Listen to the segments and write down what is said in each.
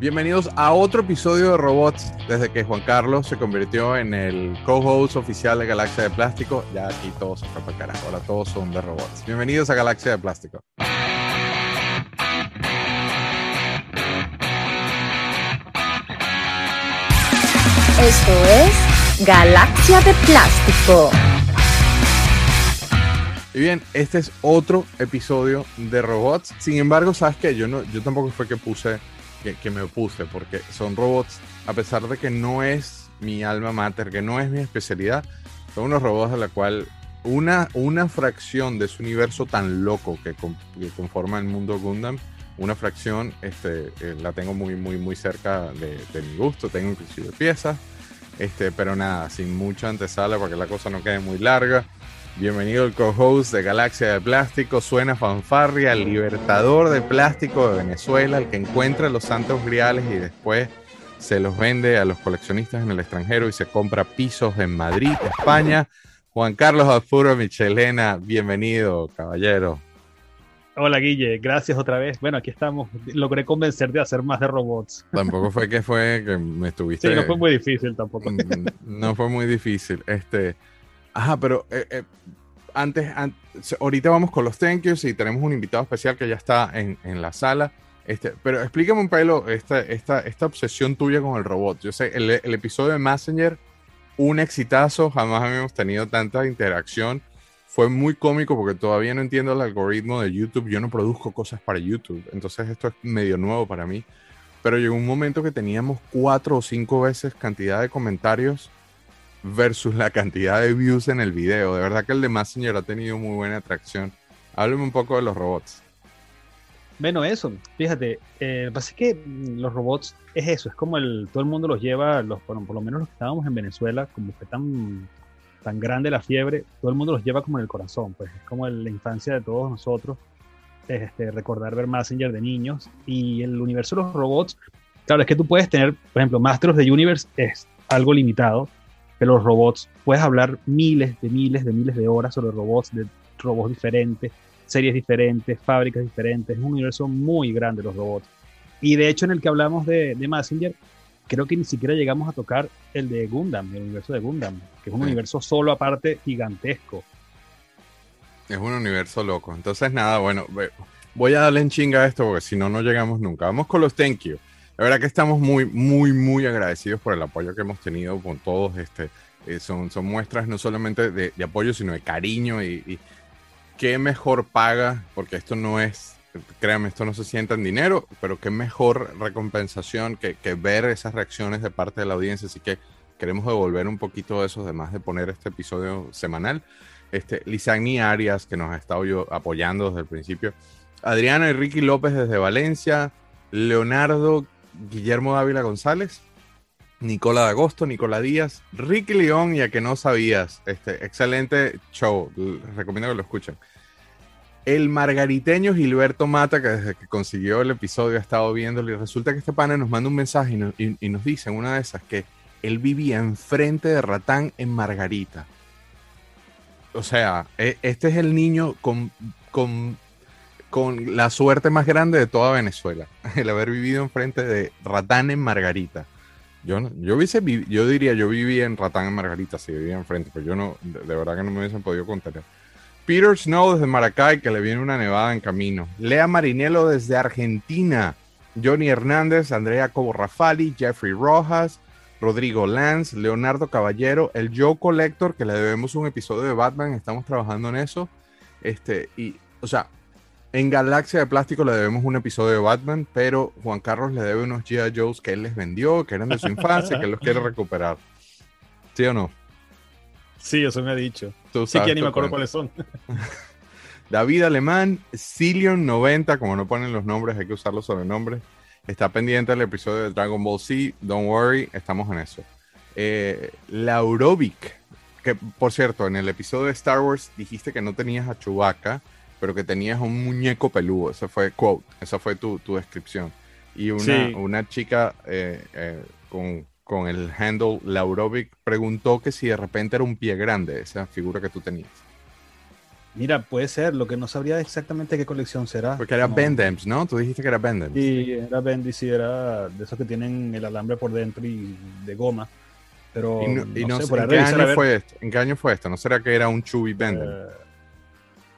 Bienvenidos a otro episodio de Robots. Desde que Juan Carlos se convirtió en el co-host oficial de Galaxia de Plástico, ya aquí todos se fue para carajo. Ahora todos son de robots. Bienvenidos a Galaxia de Plástico. Esto es Galaxia de Plástico. Y bien, este es otro episodio de robots. Sin embargo, sabes que yo no, yo tampoco fue que puse, que, que me opuse, porque son robots, a pesar de que no es mi alma mater, que no es mi especialidad, son unos robots de la cual una, una fracción de ese universo tan loco que, con- que conforma el mundo Gundam, una fracción este, eh, la tengo muy, muy, muy cerca de, de mi gusto, tengo inclusive piezas, este, pero nada, sin mucha antesala para que la cosa no quede muy larga. Bienvenido el co-host de Galaxia de Plástico, suena fanfarria, el libertador de plástico de Venezuela, el que encuentra los santos griales y después se los vende a los coleccionistas en el extranjero y se compra pisos en Madrid, España. Juan Carlos Alfuro Michelena, bienvenido, caballero. Hola Guille, gracias otra vez. Bueno, aquí estamos. Logré convencerte de hacer más de robots. Tampoco fue que fue que me estuviste. Sí, no fue muy difícil tampoco. Mm, No fue muy difícil. Este, ajá, pero eh, eh, antes, ahorita vamos con los thank yous y tenemos un invitado especial que ya está en, en la sala. Este, pero explícame un pelo esta, esta, esta obsesión tuya con el robot. Yo sé, el, el episodio de Messenger, un exitazo, jamás habíamos tenido tanta interacción. Fue muy cómico porque todavía no entiendo el algoritmo de YouTube. Yo no produzco cosas para YouTube, entonces esto es medio nuevo para mí. Pero llegó un momento que teníamos cuatro o cinco veces cantidad de comentarios versus la cantidad de views en el video. De verdad que el de Messenger ha tenido muy buena atracción. Háblame un poco de los robots. Bueno, eso, fíjate, eh, pasa es que mm, los robots es eso, es como el, todo el mundo los lleva, los, bueno, por lo menos los que estábamos en Venezuela, como fue tan, tan grande la fiebre, todo el mundo los lleva como en el corazón, pues es como la infancia de todos nosotros, este, recordar ver Messenger de niños y el universo de los robots, claro, es que tú puedes tener, por ejemplo, Masters the Universe es algo limitado, pero los robots, puedes hablar miles de miles de miles de horas sobre robots, de robots diferentes, series diferentes, fábricas diferentes, es un universo muy grande los robots. Y de hecho en el que hablamos de, de Messenger, creo que ni siquiera llegamos a tocar el de Gundam, el universo de Gundam, que es un Sí. universo solo aparte gigantesco. Es un universo loco. Entonces, nada, bueno, voy a darle en chinga a esto porque si no, no llegamos nunca. Vamos con los thank you. La verdad que estamos muy, muy, muy agradecidos por el apoyo que hemos tenido con todos. Este, eh, son, son muestras no solamente de, de apoyo, sino de cariño y, y qué mejor paga, porque esto no es, créanme, esto no se sienta en dinero, pero qué mejor recompensación que, que ver esas reacciones de parte de la audiencia. Así que queremos devolver un poquito de eso, además de poner este episodio semanal. Este, Lisagni Arias, que nos ha estado yo apoyando desde el principio. Adriana y Ricky López desde Valencia. Leonardo Guillermo Dávila González. Nicola de Agosto, Nicola Díaz, Ricky León y a que no sabías, este excelente show, les recomiendo que lo escuchen. El margariteño Gilberto Mata, que desde que consiguió el episodio ha estado viéndolo y resulta que este pana nos manda un mensaje y- y nos dice en una de esas que él vivía enfrente de Ratán en Margarita. O sea, e- este es el niño con, con, con la suerte más grande de toda Venezuela, el haber vivido enfrente de Ratán en Margarita. Yo, yo, hubiese yo diría, yo vivía en Ratán en Margarita si vivía enfrente, pero yo no, de, verdad que no me hubiesen podido contener. Peter Snow desde Maracay, que le viene una nevada en camino. Lea Marinelo desde Argentina. Johnny Hernández, Andrea Cobo Rafali, Jeffrey Rojas, Rodrigo Lance, Leonardo Caballero, el Joe Collector, que le debemos un episodio de Batman, estamos trabajando en eso. Este, y, o sea, en Galaxia de Plástico le debemos un episodio de Batman, pero Juan Carlos le debe unos G.I. Joes que él les vendió, que eran de su infancia, que él los quiere recuperar. ¿Sí o no? Sí, eso me ha dicho. Tú Sí, que ni me acuerdo cuáles son. David Alemán, Cillion90, como no ponen los nombres, hay que usar los sobrenombres. Está pendiente el episodio de Dragon Ball Z, don't worry, estamos en eso. Eh, Laurovic, que por cierto, en el episodio de Star Wars dijiste que no tenías a Chewbacca, pero que tenías un muñeco peludo. Ese fue quote, esa fue tu, tu descripción. Y una, Sí. una chica eh, eh, con, con el handle Laurovic preguntó que si de repente era un pie grande esa figura que tú tenías. Mira, puede ser, lo que no sabría exactamente qué colección será. Porque era No. Bendems, ¿no? Tú dijiste que era Bendems. Sí, era Bendy, sí, era de esos que tienen el alambre por dentro y de goma. Pero Y no, y no sé, sé, ¿en, qué año fue esto? ¿En qué año fue esto? ¿No será que era un Chubby Bendem? Eh,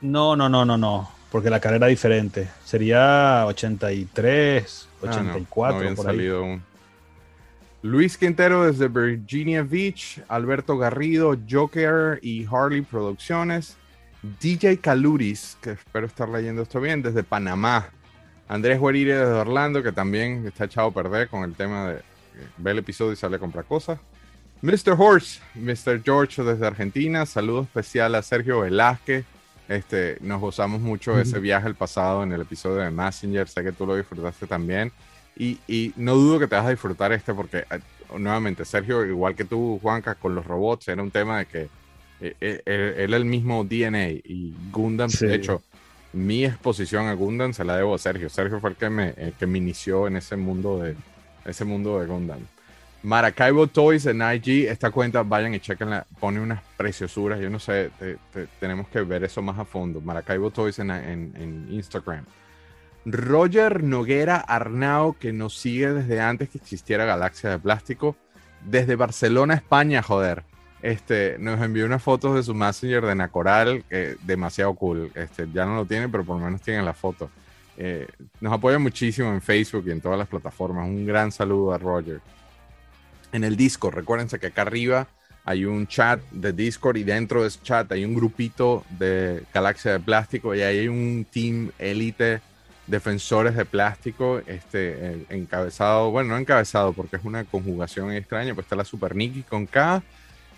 no, no, no, no, no, porque la cara era diferente. Sería 83, Ah, no, 84, no habían por ahí. Luis Quintero desde Virginia Beach, Alberto Garrido, Joker y Harley Producciones, DJ Caluris, que espero estar leyendo esto bien, desde Panamá, Andrés Guerire desde Orlando, que también está echado a perder con el tema de eh, ve el episodio y sale a comprar cosas. Mr. Horse, Mr. George desde Argentina, saludo especial a Sergio Velázquez. Este, nos gozamos mucho de ese viaje al pasado en el episodio de Messenger, sé que tú lo disfrutaste también. Y, y no dudo que te vas a disfrutar este porque, eh, nuevamente, Sergio, igual que tú, Juanca, con los robots, era un tema de que eh, eh, él el mismo DNA y Gundam, Sí. de hecho, mi exposición a Gundam se la debo a Sergio. Sergio fue el que me, el que me inició en ese mundo de, ese mundo de Gundam. Maracaibo Toys en IG, esta cuenta, vayan y chequenla, pone unas preciosuras, yo no sé, te- te- tenemos que ver eso más a fondo. Maracaibo Toys en, en- Instagram. Roger Noguera Arnao, que nos sigue desde antes que existiera Galaxia de Plástico, desde Barcelona, España, joder. Este, nos envió unas fotos de su Messenger de Nacoral, demasiado cool. Este, ya no lo tiene, pero por lo menos tiene la foto. Eh, nos apoya muchísimo en Facebook y en todas las plataformas. Un gran saludo a Roger. En el Discord, recuérdense que acá arriba hay un chat de Discord y dentro de ese chat hay un grupito de Galaxia de Plástico y ahí hay un team élite defensores de plástico, este, eh, encabezado, bueno, no encabezado porque es una conjugación extraña, pues está la Super Nikki con K,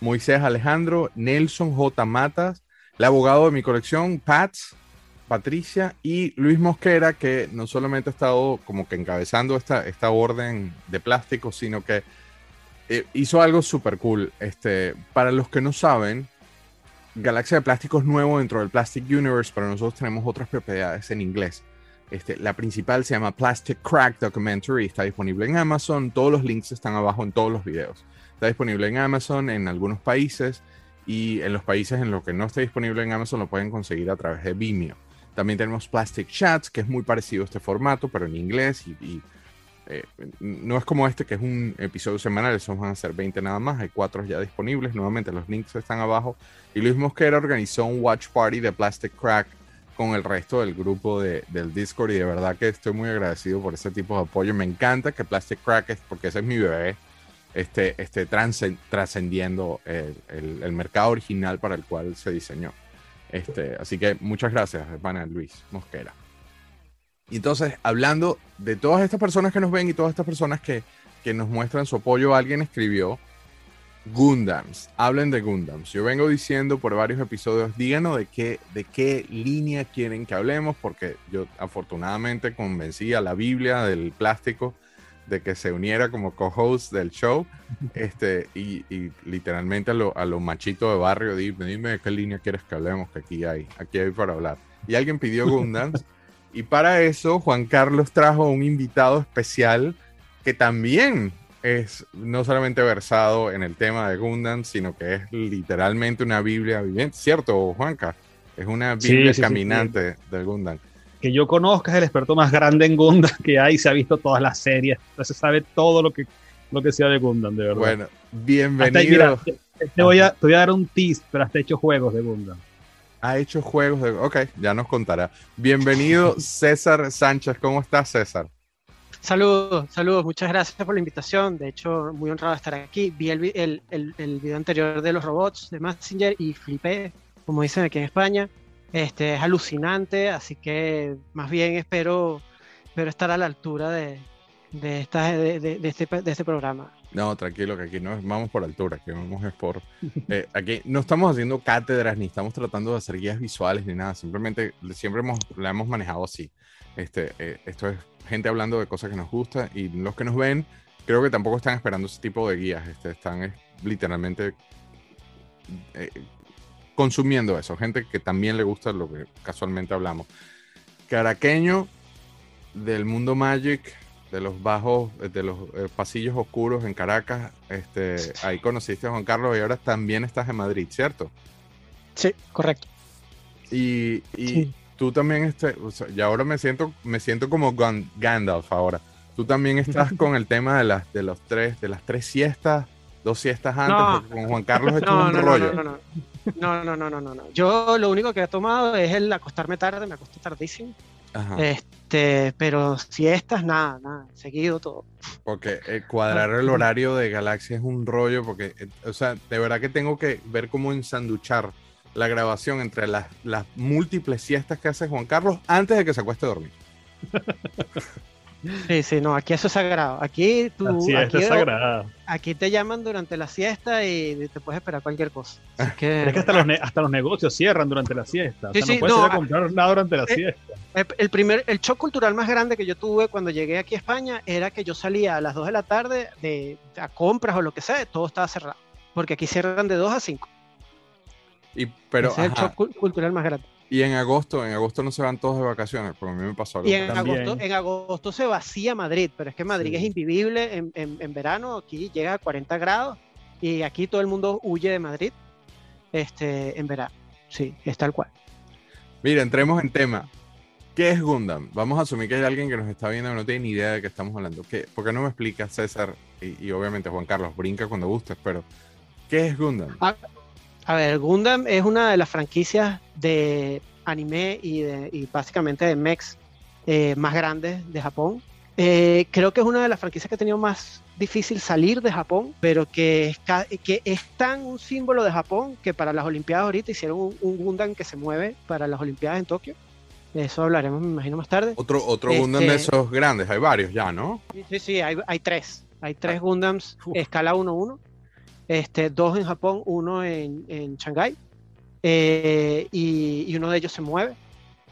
Moisés Alejandro, Nelson J. Matas, el abogado de mi colección, Pats, Patricia y Luis Mosquera, que no solamente ha estado como que encabezando esta, esta orden de plástico, sino que eh, hizo algo súper cool. Este, para los que no saben, Galaxia de Plástico es nuevo dentro del Plastic Universe, pero nosotros tenemos otras propiedades en inglés. Este, la principal se llama Plastic Crack Documentary, está disponible en Amazon, todos los links están abajo en todos los videos. Está disponible en Amazon en algunos países y en los países en los que no está disponible en Amazon lo pueden conseguir a través de Vimeo. También tenemos Plastic Chats, que es muy parecido a este formato, pero en inglés y, eh, no es como este que es un episodio semanal, esos van a ser 20 nada más, hay cuatro ya disponibles, nuevamente los links están abajo. Y Luis Mosquera organizó un watch party de Plastic Crack con el resto del grupo de, del Discord y de verdad que estoy muy agradecido por ese tipo de apoyo. Me encanta que Plastic Crack, es, porque ese es mi bebé, esté, esté transcen- trascendiendo el, el- el mercado original para el cual se diseñó. Este, así que muchas gracias, hermana Luis Mosquera. Y entonces, hablando de todas estas personas que nos ven y todas estas personas que, que nos muestran su apoyo, alguien escribió Gundams, hablen de Gundams. Yo vengo diciendo por varios episodios, díganos de qué, de qué línea quieren que hablemos, porque yo afortunadamente convencí a la Biblia del plástico de que se uniera como co-host del show, este, y, y literalmente a lo, a lo machito de barrio, dime, dime de qué línea quieres que hablemos, que aquí hay, aquí hay para hablar. Y alguien pidió Gundams, y para eso Juan Carlos trajo un invitado especial que también es no solamente versado en el tema de Gundam, sino que es literalmente una Biblia viviente, ¿cierto, Juanca? Es una Sí, Biblia sí, sí, caminante del Gundam. Que yo conozca es el experto más grande en Gundam que hay, se ha visto todas las series, entonces sabe todo lo que, lo que sea de Gundam, de verdad. Bueno, bienvenido. mira, te, te voy a, te voy a dar un tease, pero he hecho juegos de Gundam. Ha hecho juegos de... Ok, ya nos contará. Bienvenido César Sánchez. ¿Cómo estás, César? Saludos, saludos, muchas gracias por la invitación. De hecho, muy honrado de estar aquí. Vi el, el, el, el video anterior de los robots de Messenger y flipé, como dicen aquí en España. Este, es alucinante, así que más bien espero, espero estar a la altura de, de, esta, de, de- de este, de este programa. No, tranquilo, que aquí no vamos por altura, que vamos por... eh, aquí no estamos haciendo cátedras, ni estamos tratando de hacer guías visuales, ni nada. Simplemente, siempre hemos, la hemos manejado así. Este, eh, esto es gente hablando de cosas que nos gustan y los que nos ven, creo que tampoco están esperando ese tipo de guías. Este, están eh, literalmente consumiendo eso. Gente que también le gusta lo que casualmente hablamos. Caraqueño del mundo Magic, de los bajos, eh, de los eh, pasillos oscuros en Caracas. Este, ahí conociste a Juan Carlos y ahora también estás en Madrid, ¿cierto? Sí, correcto. Y, y Sí. tú también, este, o sea, y ahora me siento, me siento como Gan- Gandalf ahora. Tú también estás con el tema de las, de los tres, de las tres siestas, dos siestas antes, No. porque con Juan Carlos esto No, es un no, no, rollo. no, no, no. No, no, no, no, no, no. Yo lo único que he tomado es el acostarme tarde, me acuesto tardísimo. Ajá. Este, pero siestas, nada, nada, seguido todo. Porque eh, cuadrar el horario de Galaxia es un rollo, porque, eh, o sea, de verdad que tengo que ver cómo ensanduchar la grabación entre las, las múltiples siestas que hace Juan Carlos antes de que se acueste a dormir. Sí, sí, no, aquí eso es sagrado. Aquí tú, aquí, es sagrada. aquí te llaman durante la siesta y te puedes esperar cualquier cosa. Así que, Pero es que hasta los, hasta los negocios cierran durante la siesta. O Sí, sea, no puedes no, ir a comprar nada durante la eh, siesta. el, primer, el shock cultural más grande que yo tuve cuando llegué aquí a España era que yo salía a las 2 de la tarde de, a compras o lo que sea, todo estaba cerrado. Porque aquí cierran de 2 a 5. Y, pero, Ese es el shock cul- cultural más grande. Y en agosto, en agosto no se van todos de vacaciones, porque a mí me pasó algo. Y en También. agosto, en agosto se vacía Madrid, pero es que Madrid Sí. es invivible en, en- en verano, aquí llega a 40 grados y aquí todo el mundo huye de Madrid este, en verano. Sí, es tal cual. Mira, entremos en tema. ¿Qué es Gundam? Vamos a asumir que hay alguien que nos está viendo que no tiene ni idea de qué estamos hablando. ¿Qué, ¿Por qué no me explica César? Y, y obviamente Juan Carlos, brinca cuando gustes, pero ¿qué es Gundam? A ver, Gundam es una de las franquicias de anime y, de, y básicamente de mechs eh, más grandes de Japón. Eh, creo que es una de las franquicias que ha tenido más difícil salir de Japón, pero que es, ca- que es tan un símbolo de Japón que para las Olimpiadas ahorita hicieron un, un Gundam que se mueve para las Olimpiadas en Tokio. De eso hablaremos, me imagino, más tarde. Otro, otro Este- Gundam de esos grandes, hay varios ya, ¿no? Sí, sí, hay, hay tres. Hay tres Gundams escala 1-1. Este, dos en Japón, uno en, en Shanghái. eh, y, y uno de ellos se mueve.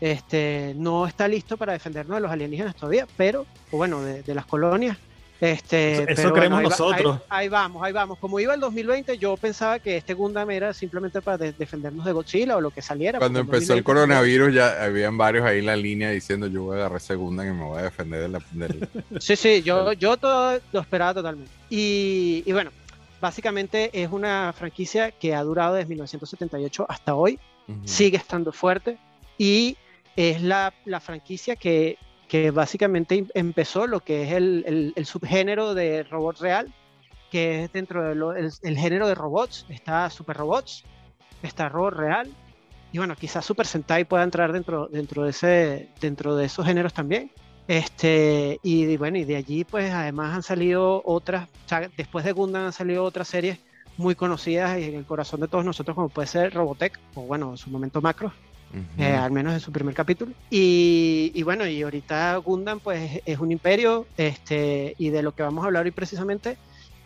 Este, no está listo para defendernos de los alienígenas todavía, pero, o bueno, de, de las colonias. Este, Eso- creemos ahí va- nosotros. Ahí, ahí vamos, ahí vamos. Como iba el 2020, yo pensaba que este Gundam era simplemente para de- defendernos de Godzilla o lo que saliera. Cuando empezó el 2020 coronavirus ya habían varios ahí en la línea diciendo yo voy a agarrar segunda y me voy a defender de la- del... Sí, sí, yo, yo todo lo esperaba totalmente. Y, y bueno, básicamente es una franquicia que ha durado desde 1978 hasta hoy, sigue estando fuerte y es la, la franquicia que, que básicamente em- empezó lo que es el, el- el subgénero de robot real, que es dentro del el, el género de robots, está Super Robots, está Robot Real. Y bueno, quizás Super Sentai pueda entrar dentro, dentro, de, ese, dentro de esos géneros también. Este, y, bueno, y de allí pues además han salido otras, o sea, después de Gundam han salido otras series muy conocidas y en el corazón de todos nosotros como puede ser Robotech o bueno, en su momento Macro, eh, al menos en su primer capítulo. Y, y bueno, y ahorita Gundam pues es un imperio este, y de lo que vamos a hablar hoy precisamente,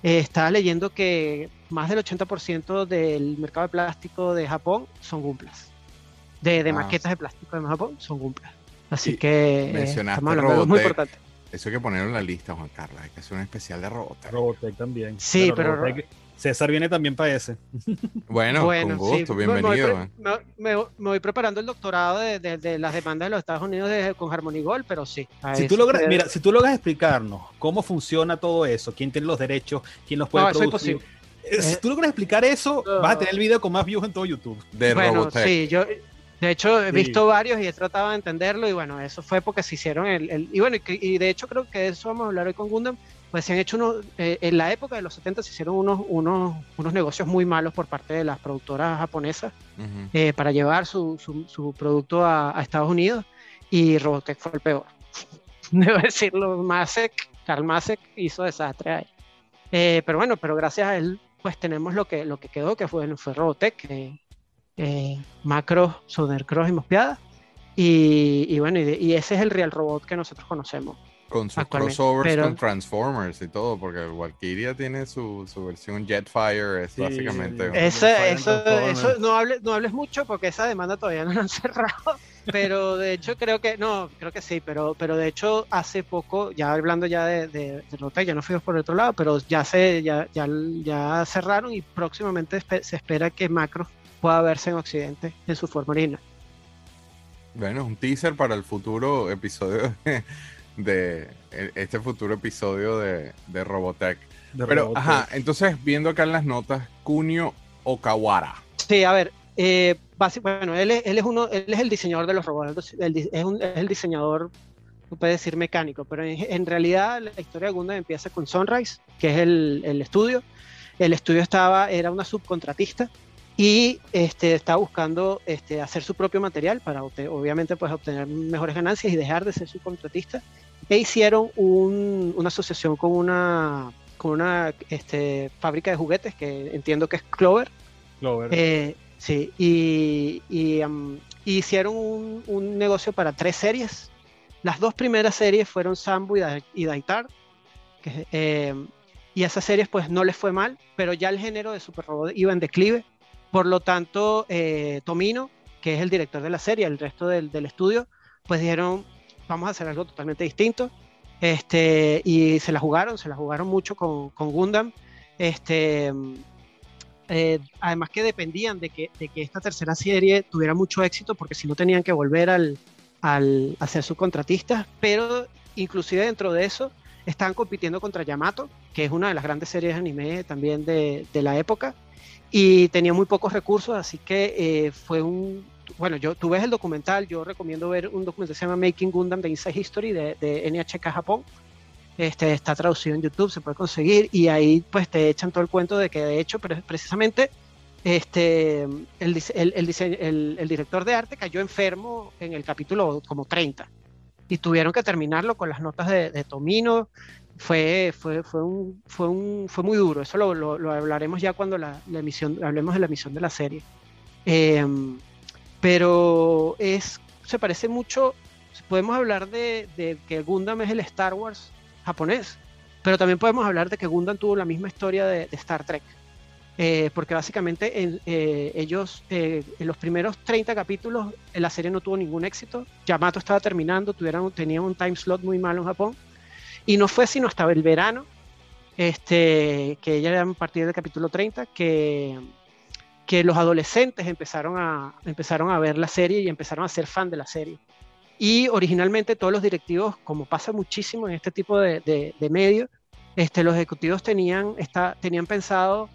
eh, estaba leyendo que más del 80% del mercado de plástico de Japón son Gumplas. De, de Ah. maquetas de plástico de Japón son Gumplas. Así Y que eh, mencionaste muy importante. Eso hay que ponerlo en la lista, Juan Carlos. Hay que hacer un especial de Robotech. Robotech también. Sí, pero- Robotech- César viene también para ese. Bueno, Bueno, con sí, gusto, me- me voy bienvenido. Me, me- me voy preparando el doctorado de, de- de las demandas de los Estados Unidos de- con Harmony Gold, pero sí. Si tú logras, mira, si tú logras explicarnos cómo funciona todo eso, quién tiene los derechos, quién los puede No, eso es producir. imposible. Eh, Si tú logras explicar eso, No. vas a tener el video con más views en todo YouTube. de bueno, Robotech. sí, yo de hecho he Sí. visto varios y he tratado de entenderlo y bueno, eso fue porque se hicieron el, el- y bueno, y, y de hecho creo que de eso vamos a hablar hoy con Gundam, pues se han hecho unos, eh, en la época de los 70 se hicieron unos, unos, unos negocios muy malos por parte de las productoras japonesas Ujú. eh, para llevar su, su, su producto a, a Estados Unidos y Robotech fue el peor. Debo decirlo, Masek, Karl Masek hizo desastre ahí. Eh, pero bueno, pero gracias a él pues tenemos lo que, lo que quedó, que fue, fue Robotech, eh, Macros, Sodercross y Mospeada. Y, y bueno, y, de- y ese es el real robot que nosotros conocemos. Con sus crossovers pero- con Transformers y todo, porque el Valkyria tiene su, su versión Jetfire, es Sí, básicamente. eso, Transformers. eso no, hables, no hables mucho porque esa demanda todavía no la han cerrado, pero de hecho creo que, no, creo que sí, pero, pero de hecho hace poco, ya hablando ya de, de, de ya no fuimos por otro lado, pero ya se, ya, ya, ya cerraron y próximamente se espera que Macro pueda verse en Occidente en su forma original. Bueno, es un teaser para el futuro episodio de, de- e- este futuro episodio de, de Robotech. de Pero, Robotech. ajá, entonces viendo acá en las notas, Kunio Okawara. Sí, a ver, eh, bueno, él es, él es, uno, él es el diseñador de los robots, es, un, es el diseñador, tú puedes decir mecánico, pero en, realidad la historia de Gundam empieza con Sunrise, que es el, el estudio. El estudio estaba, era una subcontratista y este, estaba buscando este, hacer su propio material para obviamente pues, obtener mejores ganancias y dejar de ser subcontratista. E hicieron un, una asociación con una, con una este, fábrica de juguetes que entiendo que es Clover. Clover. Eh, Sí, y, hicieron un, negocio para tres series. Las dos primeras series fueron Sambo y, Daitar. Em, y esas series pues no les fue mal, pero ya el género de Super Robot iba en declive. Por lo tanto, eh, Tomino, que es el director de la serie, el resto del, estudio, pues dijeron, vamos a hacer algo totalmente distinto. Este, y se la jugaron, se la jugaron mucho con, Gundam. Este, eh, además que dependían de que, esta tercera serie tuviera mucho éxito, porque si no tenían que volver al, al, a ser subcontratistas, pero inclusive dentro de eso estaban compitiendo contra Yamato, que es una de las grandes series de anime también de, de la época, y tenía muy pocos recursos, así que eh, fue un... Bueno, yo, tú ves el documental, yo recomiendo ver un documental que se llama Making Gundam de Inside History de, de NHK Japón, este, está traducido en YouTube, se puede conseguir y ahí pues te echan todo el cuento de que de hecho precisamente este, el, el, el, director de arte cayó enfermo en el capítulo como 30 y tuvieron que terminarlo con las notas de, Tomino. Fue, fue, fue, un, fue, un, fue muy duro, eso lo, lo, hablaremos ya cuando la, emisión, hablemos de la emisión de la serie. Em, pero es, se parece mucho, podemos hablar de, de que Gundam es el Star Wars japonés. Pero también podemos hablar de que Gundam tuvo la misma historia de, Star Trek. Eh, porque básicamente en, eh, ellos, eh, en los primeros 30 capítulos, la serie no tuvo ningún éxito. Yamato estaba terminando, tuvieron, tenían un time slot muy malo en Japón. Y no fue sino hasta el verano, este, que ya a partir del capítulo 30, que, que los adolescentes empezaron a, empezaron a ver la serie y empezaron a ser fan de la serie. Y originalmente todos los directivos, como pasa muchísimo en este tipo de, de, medios, este, los ejecutivos tenían, está, tenían pensado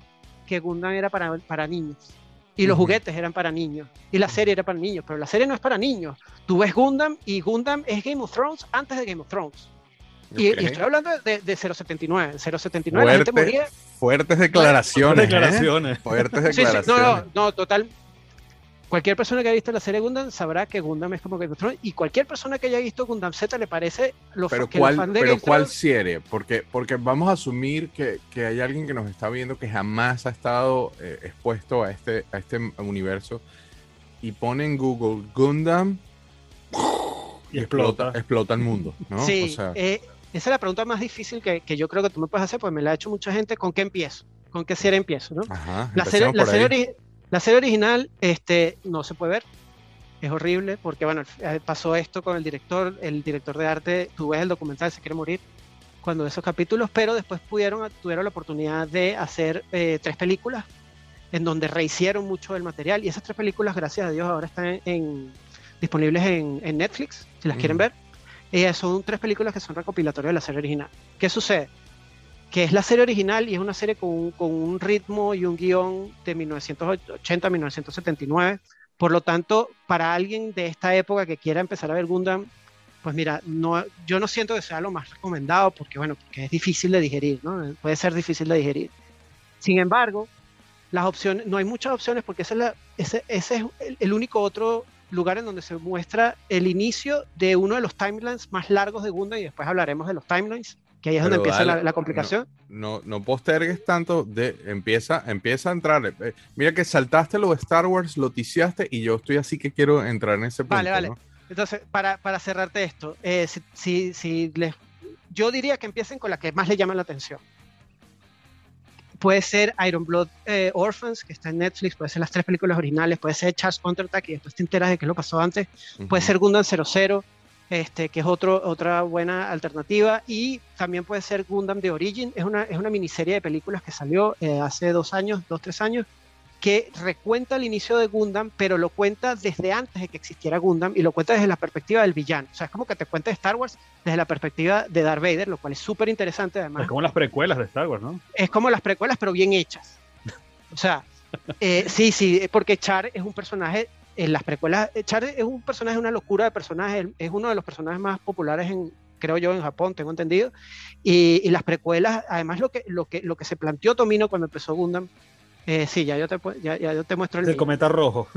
que Gundam era para, para niños. Y los juguetes eran para niños. Y la serie era para niños. Pero la serie no es para niños. Tú ves Gundam y Gundam es Game of Thrones antes de Game of Thrones. Y, estoy hablando de, de 079. 079 la gente moría. Fuertes declaraciones. Fuertes declaraciones. ¿eh? Fuertes declaraciones. Sí, sí, no, no, no, total, cualquier persona que haya visto la serie Gundam sabrá que Gundam es como Game of Thrones y cualquier persona que haya visto Gundam Z le parece lo pero que cuál, fan de Pero ¿cuál serie? Porque, porque vamos a asumir que, que, hay alguien que nos está viendo que jamás ha estado eh, expuesto a este, a este universo y pone en Google Gundam y, explota, explota el mundo, ¿no? Sí, eh, esa es la pregunta más difícil que, que, yo creo que tú me puedes hacer, porque me la ha hecho mucha gente. ¿Con qué empiezo? ¿Con qué serie empiezo? ¿no? Ajá, la serie, la serie, la serie original este, no se puede ver, es horrible porque bueno, eh, pasó esto con el director, el director de arte, tú ves el documental Se quiere morir cuando esos capítulos, pero después pudieron, tuvieron la oportunidad de hacer eh, tres películas en donde rehicieron mucho del material y esas tres películas, gracias a Dios, ahora están en, disponibles en, Netflix, si las quieren ver. Eh, son tres películas que son recopilatorias de la serie original. ¿Qué sucede? que es la serie original y es una serie con un, con un ritmo y un guion de 1980-1979. Por lo tanto, para alguien de esta época que quiera empezar a ver Gundam, pues mira, no, yo no siento que sea lo más recomendado porque, bueno, porque es difícil de digerir, ¿no? Puede ser difícil de digerir. Sin embargo, las opciones, no hay muchas opciones porque ese es, la, ese, ese es el, el único otro lugar en donde se muestra el inicio de uno de los timelines más largos de Gundam y después hablaremos de los timelines que ahí es donde empieza la, complicación. No, no, postergues tanto, de, empieza, empieza a entrar. Eh, mira que saltaste lo de Star Wars, lo ticiaste y yo estoy así que quiero entrar en ese punto. Vale, vale. Entonces, para, para, cerrarte esto, eh, si, si, les, yo diría que empiecen con la que más le llama la atención. Puede ser Iron Blood eh, Orphans, que está en Netflix, puede ser las tres películas originales, puede ser Charles Counterattack y después te enteras de qué lo pasó antes, puede ser Gundam 00, este, que es otro, otra buena alternativa. Y también puede ser Gundam de Origin, es una, es una miniserie de películas que salió eh, hace dos años, dos, tres años, que recuenta el inicio de Gundam, pero lo cuenta desde antes de que existiera Gundam y lo cuenta desde la perspectiva del villano. O sea, es como que te cuenta Star Wars desde la perspectiva de Darth Vader, lo cual es súper interesante además. Es como las precuelas de Star Wars, ¿no? Es como las precuelas, pero bien hechas. O sea, eh, sí, sí, porque Char es un personaje en las precuelas, eh, Char es un personaje, una locura de personaje, es uno de los personajes más populares en, creo yo, en Japón, tengo entendido. Y, y las precuelas, además lo que, lo, que, lo que se planteó Tomino cuando empezó Gundam, eh, sí, ya yo te, ya, ya yo te muestro el, El mío. cometa rojo.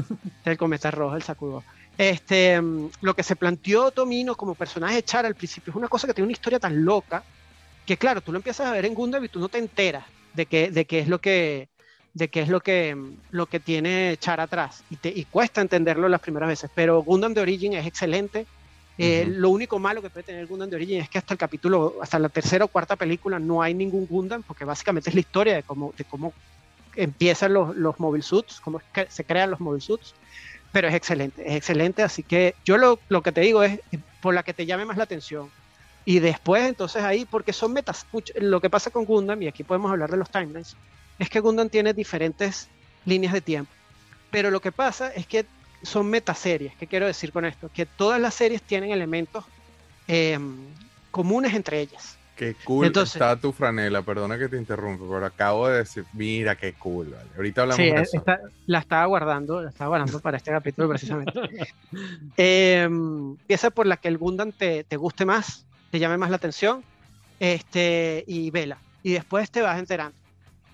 El cometa rojo, el Sakugo. Este, mm, lo que se planteó Tomino como personaje de Char al principio es una cosa que tiene una historia tan loca que, claro, tú lo empiezas a ver en Gundam y tú no te enteras de qué, de qué es lo que de qué es lo que, mm, lo que tiene Char atrás y, te, y cuesta entenderlo las primeras veces, pero Gundam de Origin es excelente. Eh. Lo único malo que puede tener Gundam de Origin es que hasta el capítulo, hasta la tercera o cuarta película no hay ningún Gundam, porque básicamente es la historia de cómo, de cómo empiezan los, los mobile suits, cómo se crean los mobile suits, pero es excelente, es excelente, así que yo lo, lo que te digo es eh, por la que te llame más la atención. Y después, entonces ahí, porque son metas, lo que pasa con Gundam, y aquí podemos hablar de los timelines, es que Gundam tiene diferentes líneas de tiempo. Pero lo que pasa es que son metaseries. ¿Qué quiero decir con esto? Que todas las series tienen elementos eh, comunes entre ellas. Qué cool Entonces- está tu franela, perdona que te interrumpa, pero acabo de decir, mira qué cool, vale. Ahorita hablamos Sí, de eh, eso. esta- la estaba guardando, la estaba guardando para este capítulo precisamente. Eh, empieza por la que el Gundam te, te guste más, te llame más la atención, este, y vela. Y después te vas enterando.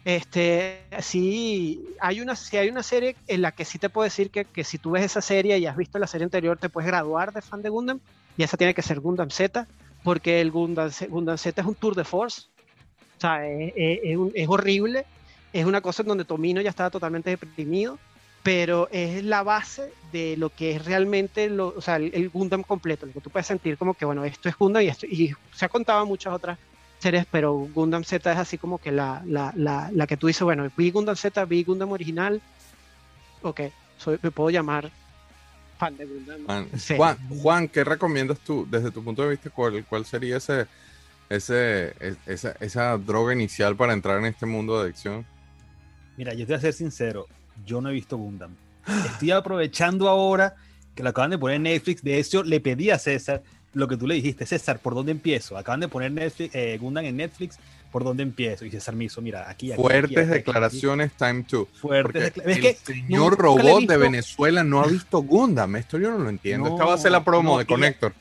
Este, sí, hay una, sí hay una serie en la que sí te puedo decir que, que si tú ves esa serie y has visto la serie anterior, te puedes graduar de fan de Gundam, y esa tiene que ser Gundam Z, porque el Gundam, Gundam Z es un tour de force. O sea, es, es- es horrible. Es una cosa en donde Tomino ya estaba totalmente deprimido, pero es la base de lo que es realmente lo, o sea, el, el Gundam completo, lo que tú puedes sentir como que, bueno, esto es Gundam y, esto, y se ha contado muchas otras series, pero Gundam Z es así como que la, la, la, la que tú dices, bueno, vi Gundam Z, vi Gundam original, ok, soy, me puedo llamar fan de Gundam. Man, Sí. Juan, Juan, ¿qué recomiendas tú desde tu punto de vista? ¿Cuál, cuál sería ese, ese, es- esa, esa droga inicial para entrar en este mundo de adicción? Mira, yo te voy a ser sincero, yo no he visto Gundam. Estoy aprovechando ahora que lo acaban de poner en Netflix. De hecho, le pedí a César lo que tú le dijiste, César, ¿por dónde empiezo? Acaban de poner Netflix, eh, Gundam en Netflix, ¿por dónde empiezo? Y César me hizo, mira, aquí, aquí, Fuertes aquí, aquí, aquí, declaraciones, time to. Fuertes el Es que señor nunca robot de Venezuela no ha visto Gundam. Esto yo no lo entiendo. No, Esta va a ser la promo no, de y ya- Connector.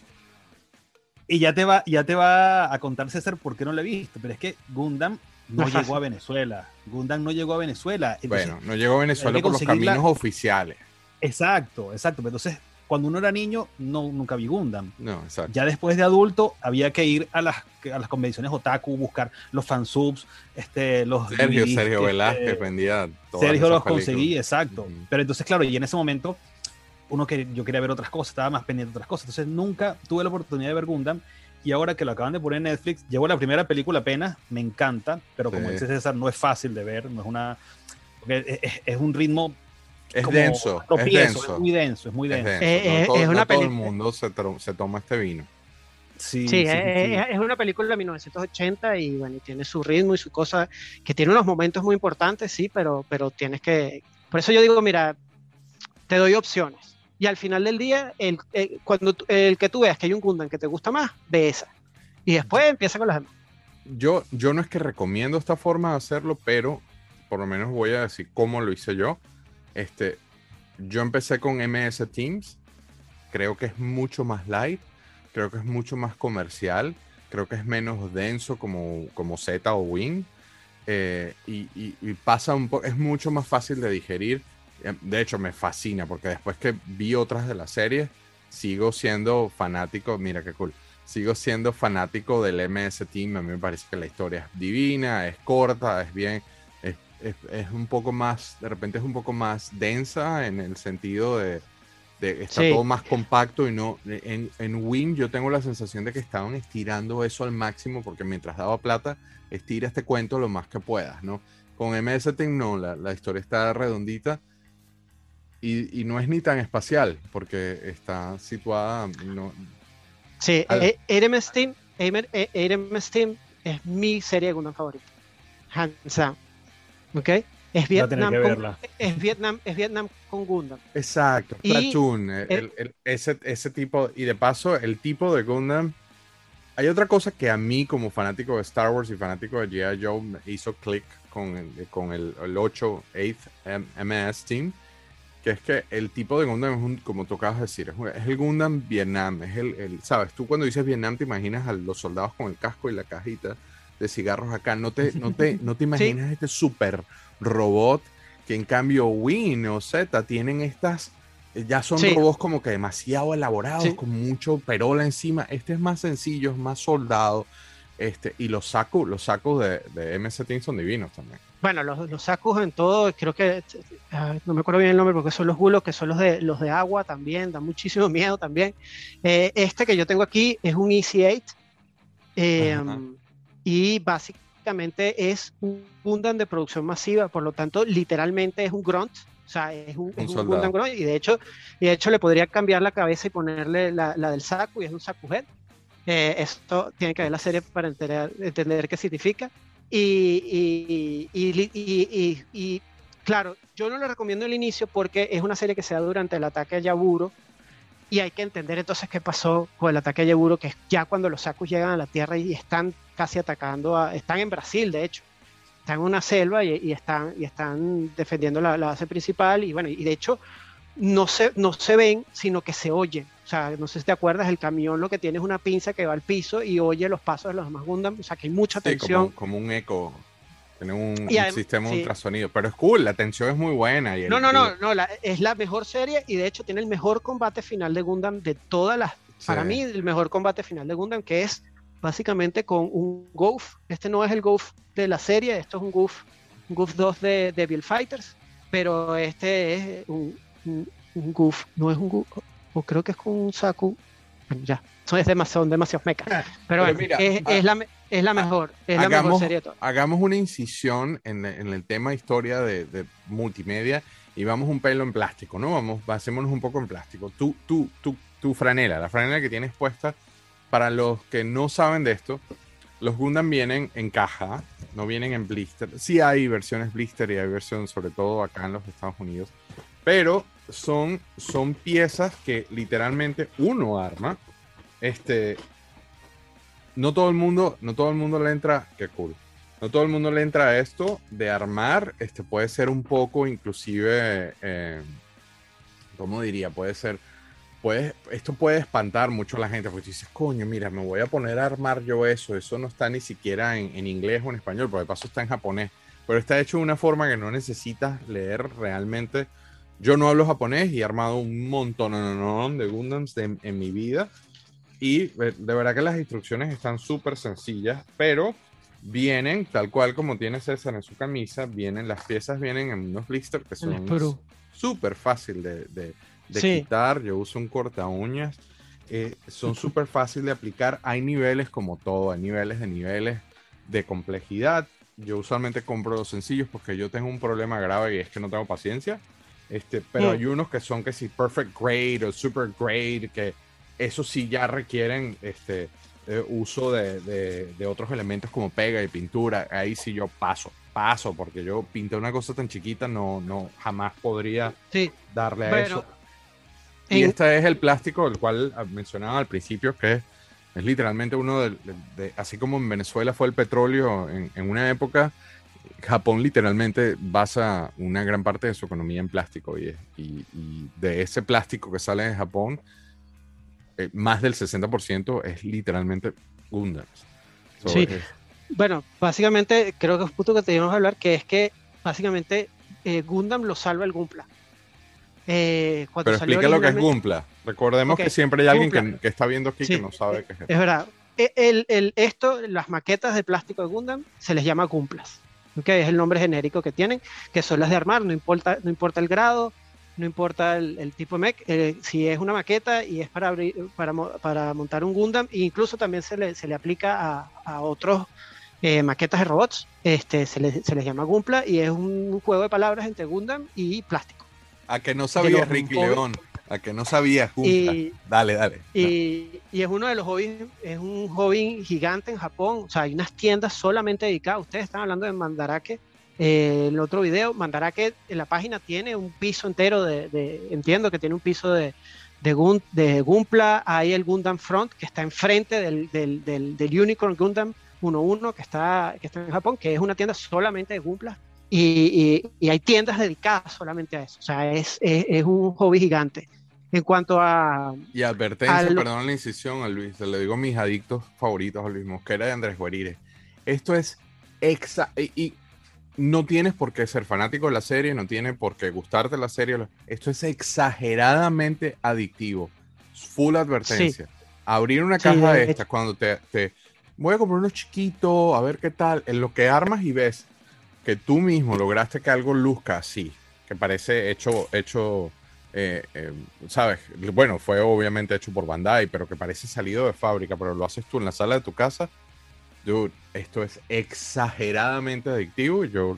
Y ya te va, ya te va a contar César por qué no lo he visto, pero es que Gundam no llegó a Venezuela. Gundam no llegó a Venezuela. Entonces, Bueno, no llegó a Venezuela por los caminos oficiales. Exacto, exacto. Pero entonces, cuando uno era niño, no, nunca vi Gundam. No, exacto. Ya después de adulto, había que ir a las, a las convenciones otaku, buscar los fansubs, este, los Sergio, DVDs, Sergio este, Velázquez vendía todas Sergio los películas. conseguí, exacto. Ujú. Pero entonces, claro, y en ese momento, uno que yo quería ver otras cosas, estaba más pendiente de otras cosas. Entonces, nunca tuve la oportunidad de ver Gundam. Y ahora que lo acaban de poner en Netflix, llevo la primera película apenas, me encanta, pero como Sí. dice César, no es fácil de ver, no es una. es- es un ritmo Es como denso, es denso. es muy denso, es muy Es denso. denso. Eh, no todo, es no una todo el mundo se, se toma este vino. Sí, Sí, sí, es, sí. es- es una película de 1980 y bueno, y tiene su ritmo y su cosa, que tiene unos momentos muy importantes, sí, pero, pero tienes que... Por eso yo digo, mira, te doy opciones. Y al final del día, el, el- cuando el que tú veas que hay un Gundam que te gusta más, ve esa. Y después empieza con las demás. Yo, yo no es que recomiendo esta forma de hacerlo, pero por lo menos voy a decir cómo lo hice yo. Este, yo empecé con MS Teams. Creo que es mucho más light. Creo que es mucho más comercial. Creo que es menos denso como, como Z o Wing. eh, y, y- y pasa un poco, es mucho más fácil de digerir. Eh, De hecho, me fascina porque después que vi otras de las series, sigo siendo fanático. Mira qué cool. Sigo siendo fanático del MS Team. A mí me parece que la historia es divina, es corta, es bien. Es, es- un poco más, de repente es un poco más densa en el sentido de, de está Sí. todo más compacto y no. En, en Wing yo tengo la sensación de que estaban estirando eso al máximo porque mientras daba plata, estira este cuento lo más que puedas, ¿no? Con MS Team no, la, la historia está redondita y, y no es ni tan espacial porque está situada. No, Sí, Erem Steam, Steam es mi serie de Gundam favorita. Down. ¿Ok? Es Vietnam, que con, es Vietnam, es Vietnam con Gundam. Exacto, Y Platoon, el- el- el- ese, ese tipo, y de paso, el tipo de Gundam. Hay otra cosa que a mí, como fanático de Star Wars y fanático de G.I. Joe, me hizo click con el, con el, el 8, 8 M- MS Team, que es que el tipo de Gundam es un, como tú acabas de decir, es, el Gundam Vietnam, es el, el- sabes, tú cuando dices Vietnam te imaginas a los soldados con el casco y la cajita de cigarros acá, no te, no te, no te imaginas este super robot que en cambio Win o Z tienen estas, eh, ya son Sí. robots como que demasiado elaborados, Sí. con mucho perola encima, este es más sencillo, es más soldado, este, y los sacos, los sacos de, de MC Team son divinos también. Bueno, los, los Sakus en todo, creo que ah, no me acuerdo bien el nombre porque son los gulos que son los de los de agua también, dan muchísimo miedo también. Eh, este que yo tengo aquí es un EC8 eh, Ajá. Y básicamente es un Gundam de producción masiva, por lo tanto, literalmente es un grunt. O sea, es un, es un. Gundam grunt y de hecho, y de hecho le podría cambiar la cabeza y ponerle la, la del Saku y es un Saku Head. Eh, esto tiene que ver la serie para entender, entender qué significa. Y, y, y, y- y- y, claro, yo no lo recomiendo al inicio porque es una serie que se da durante el ataque a Yaburo y hay que entender entonces qué pasó con el ataque a Yaburo, que es ya cuando los sacos llegan a la Tierra y están casi atacando, a, están en Brasil de hecho, están en una selva y, y están, y están defendiendo la, la base principal y bueno, y de hecho no se, no se ven, sino que se oyen. O sea, no sé si te acuerdas, el camión lo que tiene es una pinza que va al piso y oye los pasos de los demás Gundam. O sea, que hay mucha Sí, tensión. como, como un eco. Tiene un, Y un adem- sistema sí. ultrasonido. Pero es cool, la tensión es muy buena. Y el- No, no, no, no la- es la mejor serie y de hecho tiene el mejor combate final de Gundam de todas las. Para mí, el mejor combate final de Gundam, que es básicamente con un Goof. Este no es el Goof de la serie, esto es un Goof, un Goof 2 de Devil Fighters, pero este es un, un, un Goof, no es un Goof, o creo que es con un Saku. Bueno, ya, son, es demasiado, son demasiados mechas. Pero, Pero bueno, mira, es, ah, es la, es la mejor, es la mejor hagamos- serie de todas. Hagamos una incisión en, en el tema historia de, de multimedia y vamos un pelo en plástico, ¿no? Vamos, hacémonos un poco en plástico. Tú, tú, tú, tu franela, la franela que tienes puesta, para los que no saben de esto, los Gundam vienen en caja, no vienen en blister. Sí hay versiones blister y hay versiones, sobre todo acá en los Estados Unidos, pero son, son piezas que literalmente uno arma. Este, no todo el mundo, no todo el mundo le entra, qué cool. No todo el mundo le entra a esto de armar, este puede ser un poco inclusive, eh, ¿cómo diría? Puede ser, puede, esto puede espantar mucho a la gente, porque dices, coño, mira, me voy a poner a armar yo eso, eso no está ni siquiera en, inglés o en español, porque de paso está en japonés, pero está hecho de una forma que no necesitas leer realmente. Yo no hablo japonés y he armado un montón de Gundams en mi vida. Y eh, de verdad que las instrucciones están súper sencillas, pero vienen tal cual como tiene César en su camisa, vienen las piezas vienen en unos blisters que son súper fácil de, de- de Sí. quitar. Yo uso un corta uñas. eh, son súper fácil de aplicar. Hay niveles como todo, hay niveles de niveles de complejidad. Yo usualmente compro los sencillos porque yo tengo un problema grave y es que no tengo paciencia. Este, pero Mm. hay unos que son que si perfect grade o super grade, que eso sí ya requieren este eh, uso de, de- de otros elementos como pega y pintura. Ahí sí yo paso, paso, porque yo pinté una cosa tan chiquita, no, no, jamás podría Sí, darle a Bueno, eso. Y en- este es el plástico, el cual ah, mencionaba al principio, que es, es literalmente uno de, así como en Venezuela fue el petróleo en, en una época, Japón literalmente basa una gran parte de su economía en plástico y, y- y de ese plástico que sale de Japón, eh, más del 60% es literalmente Gundams. So, Sí. es- Bueno, básicamente creo que es un punto que teníamos que hablar, que es que básicamente eh, Gundam lo salva el Gunpla. Eh, pero explica lo que es Gunpla. Recordemos que siempre hay alguien que, que está viendo aquí Sí, que no sabe qué es. Es verdad. E- El, el- esto, las maquetas de plástico de Gundam se les llama Gumplas. Es el nombre genérico que tienen, que son las de armar, no importa, no importa el grado, no importa el, el tipo de mech. eh, si es una maqueta y es para, abrir, para, para montar un Gundam, e incluso también se le, se le aplica a, a otros eh, maquetas de robots, este, se, les, se les llama Gumpla y es un juego de palabras entre Gundam y plástico. A que no sabías, Ricky León. A que no sabías, Gunpla. Y, Dale, dale. Y, y es uno de los hobbies, es un hobby gigante en Japón. O sea, hay unas tiendas solamente dedicadas. Ustedes están hablando de Mandarake. Eh, el otro video, Mandarake en la página tiene un piso entero de, de- entiendo que tiene un piso de, de, Gun- de Gunpla. Hay el Gundam Front que está enfrente del, del, del, del Unicorn Gundam 1.1 que está, que está en Japón, que es una tienda solamente de Gunpla. y, y- y hay tiendas dedicadas solamente a eso. O sea, es, es, es un hobby gigante. En cuanto a... Y advertencia, Al- perdón la incisión a Luis, se le digo a mis adictos favoritos a Luis Mosquera y Andrés Guarire. Esto es exa y, y no tienes por qué ser fanático de la serie, no tiene por qué gustarte la serie. Esto es exageradamente adictivo. Full advertencia. Abrir una Sí, caja de de estas cuando te, te voy a comprar unos chiquitos, a ver qué tal. En lo que armas y ves que tú mismo lograste que algo luzca así, que parece hecho, hecho eh, eh, ¿sabes? Bueno, fue obviamente hecho por Bandai, pero que parece salido de fábrica, pero lo haces tú en la sala de tu casa. Dude, esto es exageradamente adictivo yo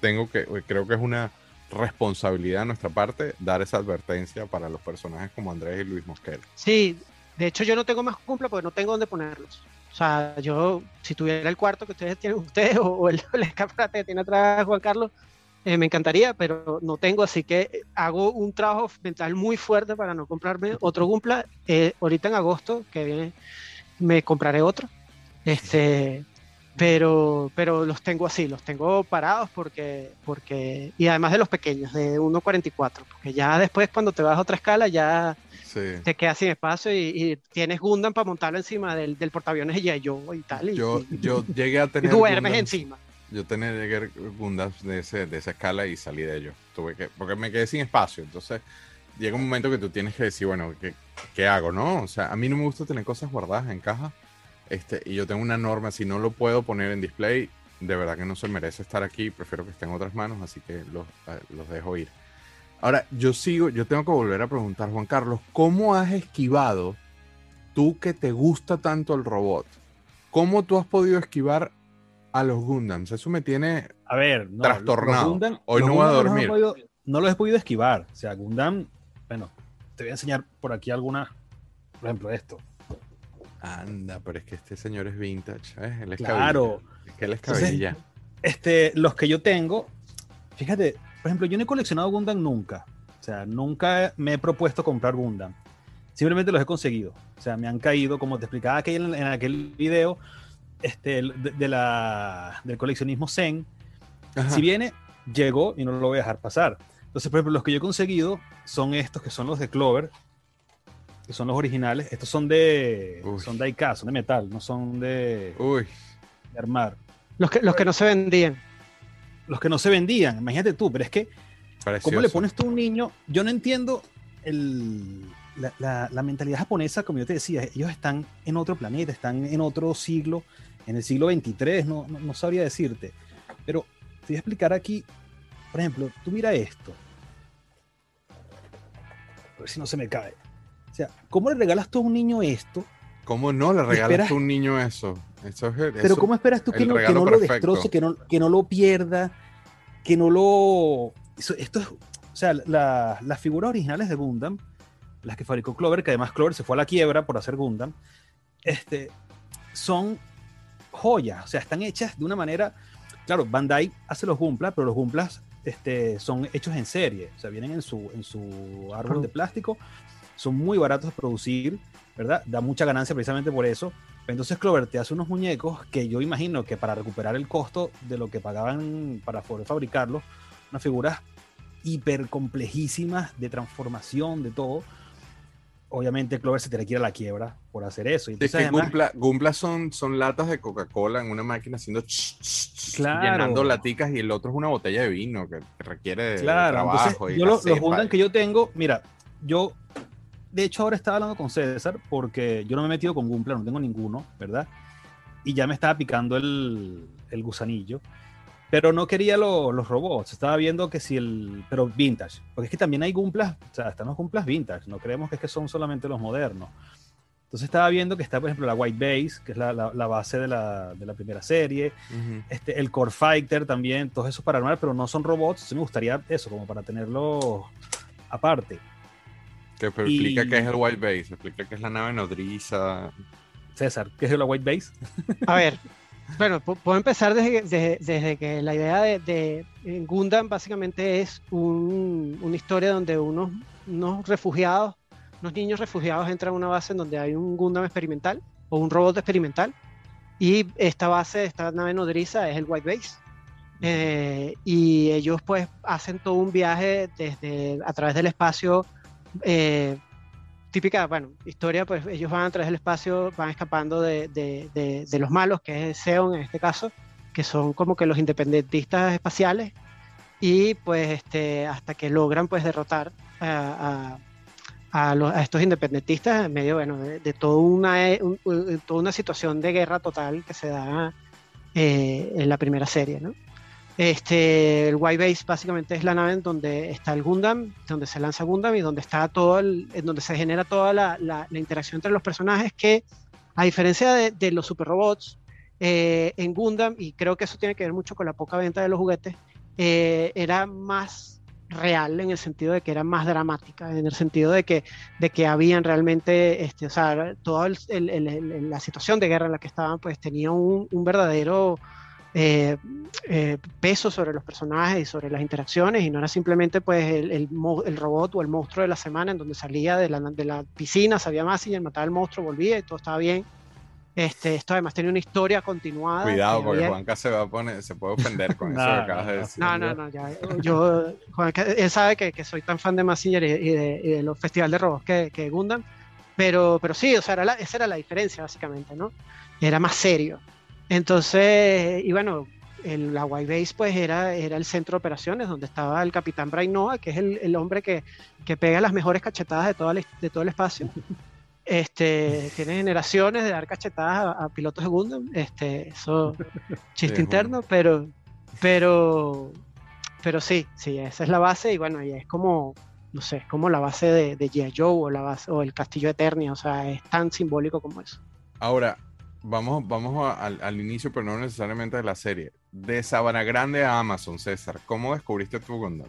tengo que, creo que es una responsabilidad de nuestra parte dar esa advertencia para los personajes como Andrés y Luis Mosquera. Sí, de hecho yo no tengo más cumpla porque no tengo dónde ponerlos. O sea, yo, si tuviera el cuarto que ustedes tienen ustedes o, el, el escaparate que tiene atrás Juan Carlos, eh, me encantaría, pero no tengo, así que hago un trabajo mental muy fuerte para no comprarme otro cumpla. Eh, ahorita en agosto, que viene, me compraré otro. Este, pero, pero los tengo así, los tengo parados porque, porque, y además de los pequeños, de 1.44, porque ya después cuando te vas a otra escala ya Sí. te quedas sin espacio y, y tienes Gundam para montarlo encima del, del portaaviones de. Joe y tal. Y, Yo, y- yo llegué a y tener. duermes Gundams- encima. Yo tenía llegué Gundams de, ese, de esa escala y salí de ellos. Tuve que, porque me quedé sin espacio. Entonces, llega un momento que tú tienes que decir, bueno, ¿qué, qué hago, no? O sea, a mí no me gusta tener cosas guardadas en caja. Este, y yo tengo una norma, si no lo puedo poner en display, de verdad que no se merece estar aquí. Prefiero que esté en otras manos, así que los, eh, los dejo ir. Ahora, yo sigo, yo tengo que volver a preguntar, Juan Carlos, ¿cómo has esquivado tú que te gusta tanto el robot? ¿Cómo tú has podido esquivar a los Gundams? Eso me tiene A ver, no, Trastornado. los Gundam- Hoy los no voy a dormir. podido- no los he podido esquivar. O sea, Gundam, bueno, te voy a enseñar por aquí algunas, por ejemplo, esto. Anda, pero es que este señor es vintage, ¿eh? Él es Claro. Es que él es Entonces, cabilla. Este, los que yo tengo, fíjate, por ejemplo, yo no he coleccionado Gundam nunca. O sea, nunca me he propuesto comprar Gundam. Simplemente los he conseguido. O sea, me han caído, como te explicaba aquel, en aquel video, este, de, de la, del coleccionismo Zen. Ajá. Si viene, llegó y no lo voy a dejar pasar. Entonces, por ejemplo, los que yo he conseguido son estos que son los de Clover, que son los originales. Estos son de, Uy. son diecast, son de metal, no son de, Uy, de armar. Los que, los que no se vendían. Los que no se vendían, imagínate tú, pero es que precioso. ¿Cómo le pones tú a un niño? Yo no entiendo el- la, la- la mentalidad japonesa, como yo te decía, ellos están en otro planeta, están en otro siglo, en el siglo 23, no, no, no sabría decirte. Pero te voy a explicar aquí, por ejemplo, tú mira esto. A ver si no se me cae. O sea, ¿cómo le regalas tú a un niño esto? ¿Cómo no le regalas esperas- a un niño eso? Eso es Pero ¿cómo esperas tú que no, que regalo no lo destroce, que no, que no lo pierda, que no lo... eso- esto es, o sea, la- las figuras originales de Gundam, las que fabricó Clover, que además Clover se fue a la quiebra por hacer Gundam, este, son joyas, o sea, están hechas de una manera... Claro, Bandai hace los Gumplas, pero los Gumplas este, son hechos en serie, o sea, vienen en su, en su árbol de plástico, son muy baratos de producir, ¿verdad? Da mucha ganancia precisamente por eso. Entonces Clover te hace unos muñecos que yo imagino que para recuperar el costo de lo que pagaban para poder fabricarlos, unas figuras hiper complejísimas de transformación, de todo. Obviamente Clover se tiene que ir a la quiebra por hacer eso. Y Es entonces, que además, Gumpla, Gumpla son, son latas de Coca-Cola en una máquina haciendo ch, Claro. llenando laticas y el otro es una botella de vino que, requiere de Claro, trabajo. entonces, y yo lo- los y- que yo tengo, mira, yo de hecho ahora estaba hablando con César porque yo no me he metido con Gumpla, no tengo ninguno, ¿verdad? Y ya me estaba picando el, el gusanillo, pero no quería lo- los robots, estaba viendo que si el, pero vintage, porque es que también hay Gumplas, o sea, están los Gumplas vintage, no creemos que es que son solamente los modernos. Entonces estaba viendo que está, por ejemplo, la White Base, que es la, la- la base de la, de la primera serie, Ujú. este, el Core Fighter también, todos esos para armar, pero no son robots. Sí me gustaría eso, como para tenerlo aparte. Que pero Y- explica qué es el White Base, explica qué es la nave nodriza. César, ¿qué es la White Base? A ver, bueno, pu- puedo empezar desde, desde, desde que la idea de, de Gundam básicamente es un- una historia donde unos, unos refugiados, unos niños refugiados entran a una base en donde hay un Gundam experimental o un robot experimental y esta base, esta nave nodriza es el White Base. eh, y ellos pues hacen todo un viaje desde a través del espacio eh, típica, bueno, historia, pues ellos van a través del espacio, van escapando de, de, de, los malos, que es Seon en este caso, que son como que los independentistas espaciales, y pues este, hasta que logran pues derrotar a, a, a, estos independentistas en medio, bueno, de, toda, una, toda una situación de guerra total que se da eh, en la primera serie, ¿no? Este, el Y-Base básicamente es la nave en donde está el Gundam, donde se lanza Gundam y donde está todo el, en donde se genera toda la, interacción entre los personajes que, a diferencia de, los super robots, eh, en Gundam, y creo que eso tiene que ver mucho con la poca venta de los juguetes, eh, era más real en el sentido de que era más dramática, en el sentido de que, de que habían realmente, este, o sea, toda el, la situación de guerra en la que estaban, pues tenía un verdadero eh, eh, peso sobre los personajes y sobre las interacciones y no era simplemente pues el, el, el, robot o el monstruo de la semana en donde salía de la, de la piscina, sabía más y mataba al monstruo, volvía y todo estaba bien. Este, esto además tenía una historia continuada. Cuidado, porque había... Juanca se va a poner, se puede ofender con eso que acabas de decir. No, no, no, ya, yo, Juanca, él sabe que, que, soy tan fan de Massinger y, y, de, y de, los festivales de robots que, que Gundam, pero, pero sí, o sea, era la, esa era la diferencia básicamente, ¿no? Era más serio. Entonces, y bueno, el, la Y-Base pues era, era el centro de operaciones donde estaba el capitán Brian Noah, que es el, el hombre que, que, pega las mejores cachetadas de todo el, de todo el espacio. Este, tiene generaciones de dar cachetadas a, a pilotos de Gundam, este, eso chiste sí, interno, bueno. pero, pero, pero sí, sí, esa es la base y bueno, y es como, no sé, es como la base de, de G.I. Joe o, la base, o el Castillo Eternia, o sea, es tan simbólico como eso. Ahora, vamos, vamos a, al, al, inicio, pero no necesariamente de la serie. De Sabana Grande a Amazon, César, ¿cómo descubriste tu Gundam?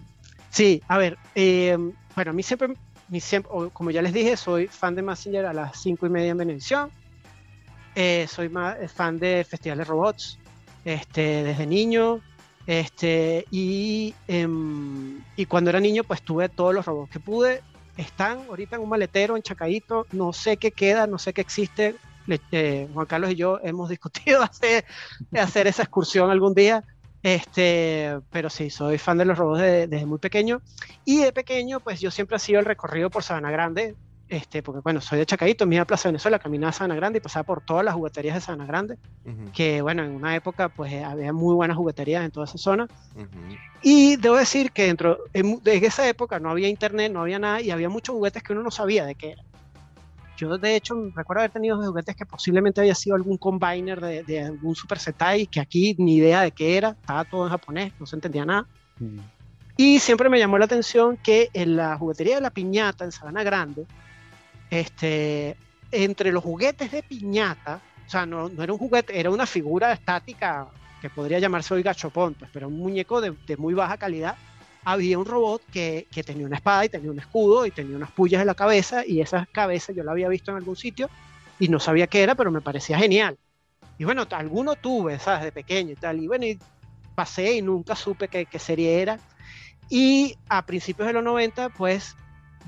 Sí, a ver, eh, bueno, a mí siempre, mi siempre, como ya les dije, soy fan de Massinger a las 5 y media en Benevisión. Eh, soy más fan de Festival de Robots este, desde niño. Este, y, eh, y cuando era niño, pues tuve todos los robots que pude. Están ahorita en un maletero en Chacaito. No sé qué queda, no sé qué existe eh, Juan Carlos y yo hemos discutido hacer, hacer esa excursión algún día. Este, pero sí, soy fan de los robots desde, desde muy pequeño. Y de pequeño, pues yo siempre sido el recorrido por Sabana Grande, este, porque bueno, soy de Chacaito, me iba a Plaza Venezuela, caminaba a Sabana Grande y pasaba por todas las jugueterías de Sabana Grande, uh -huh. que bueno, en una época pues había muy buenas jugueterías en toda esa zona. Uh -huh. Y debo decir que dentro en, de esa época no había internet, no había nada y había muchos juguetes que uno no sabía de qué eran. Yo, de hecho, recuerdo haber tenido juguetes que posiblemente había sido algún combiner de, de algún Super Sentai, que aquí ni idea de qué era, estaba todo en japonés, no se entendía nada. Mm. Y siempre me llamó la atención que en la juguetería de la piñata, en Sabana Grande, este, entre los juguetes de piñata, o sea, no, no era un juguete, era una figura estática que podría llamarse hoy gachopón, pues, pero un muñeco de, de muy baja calidad, había un robot que, que, tenía una espada y tenía un escudo y tenía unas pullas en la cabeza y esa cabeza yo la había visto en algún sitio y no sabía qué era, pero me parecía genial. Y bueno, alguno tuve, ¿sabes? De pequeño y tal. Y bueno, y pasé y nunca supe qué, qué serie era. Y a principios de los 90, pues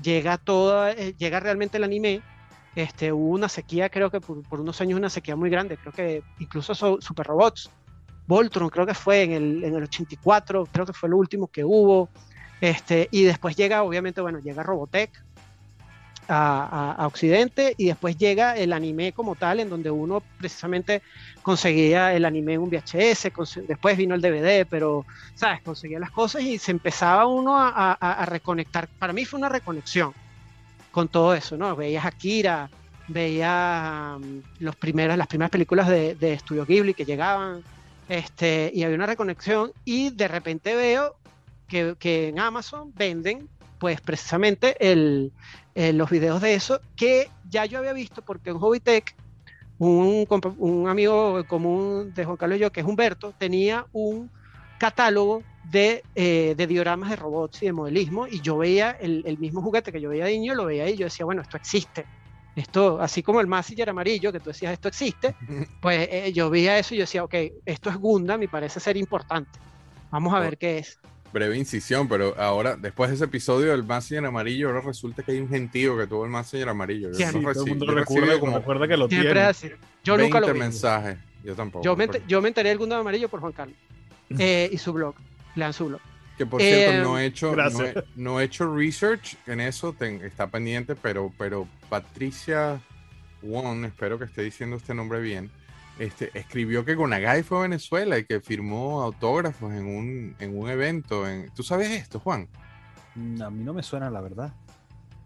llega todo, eh, llega realmente el anime. Este, hubo una sequía, creo que por, por unos años una sequía muy grande, creo que incluso so, Super Robots Voltron, creo que fue en el, en el 84, creo que fue lo último que hubo. Este, y después llega, obviamente, bueno, llega Robotech a, a, Occidente y después llega el anime como tal, en donde uno precisamente conseguía el anime en un VHS, después vino el DVD, pero, ¿sabes? Conseguía las cosas y se empezaba uno a, a reconectar. Para mí fue una reconexión con todo eso, ¿no? Veías Akira, veía um, los primeros, las primeras películas de, de Studio Ghibli que llegaban, este, y había una reconexión y de repente veo que, que en Amazon venden pues precisamente el, el, los videos de eso que ya yo había visto porque en Hobbytech un, un amigo común de Juan Carlos y yo que es Humberto tenía un catálogo de, eh, de, dioramas de robots y de modelismo y yo veía el, el, mismo juguete que yo veía de niño, lo veía y yo decía, bueno, esto existe. Esto, así como el Massinger amarillo, que tú decías, esto existe, pues eh, yo veía eso y yo decía, ok, esto es Gundam y parece ser importante. Vamos a oh, ver qué es. Breve incisión, pero ahora, después de ese episodio del Massinger amarillo, ahora resulta que hay un gentío que tuvo el Massinger amarillo. Sí, sí, no todo el mundo lo recuerda, como recuerda que lo tiene. Así. Yo nunca lo vi. mensajes, yo tampoco. Yo me, yo me enteré del Gundam amarillo por Juan Carlos. eh, y su blog. Lean su blog. Que por cierto, Eh, no he hecho, no he, no he hecho research en eso, ten- está pendiente, pero, pero Patricia Wong, espero que esté diciendo este nombre bien, este, escribió que Gonagai fue a Venezuela y que firmó autógrafos en un, en un evento. En, ¿Tú sabes esto, Juan? A mí no me suena, la verdad.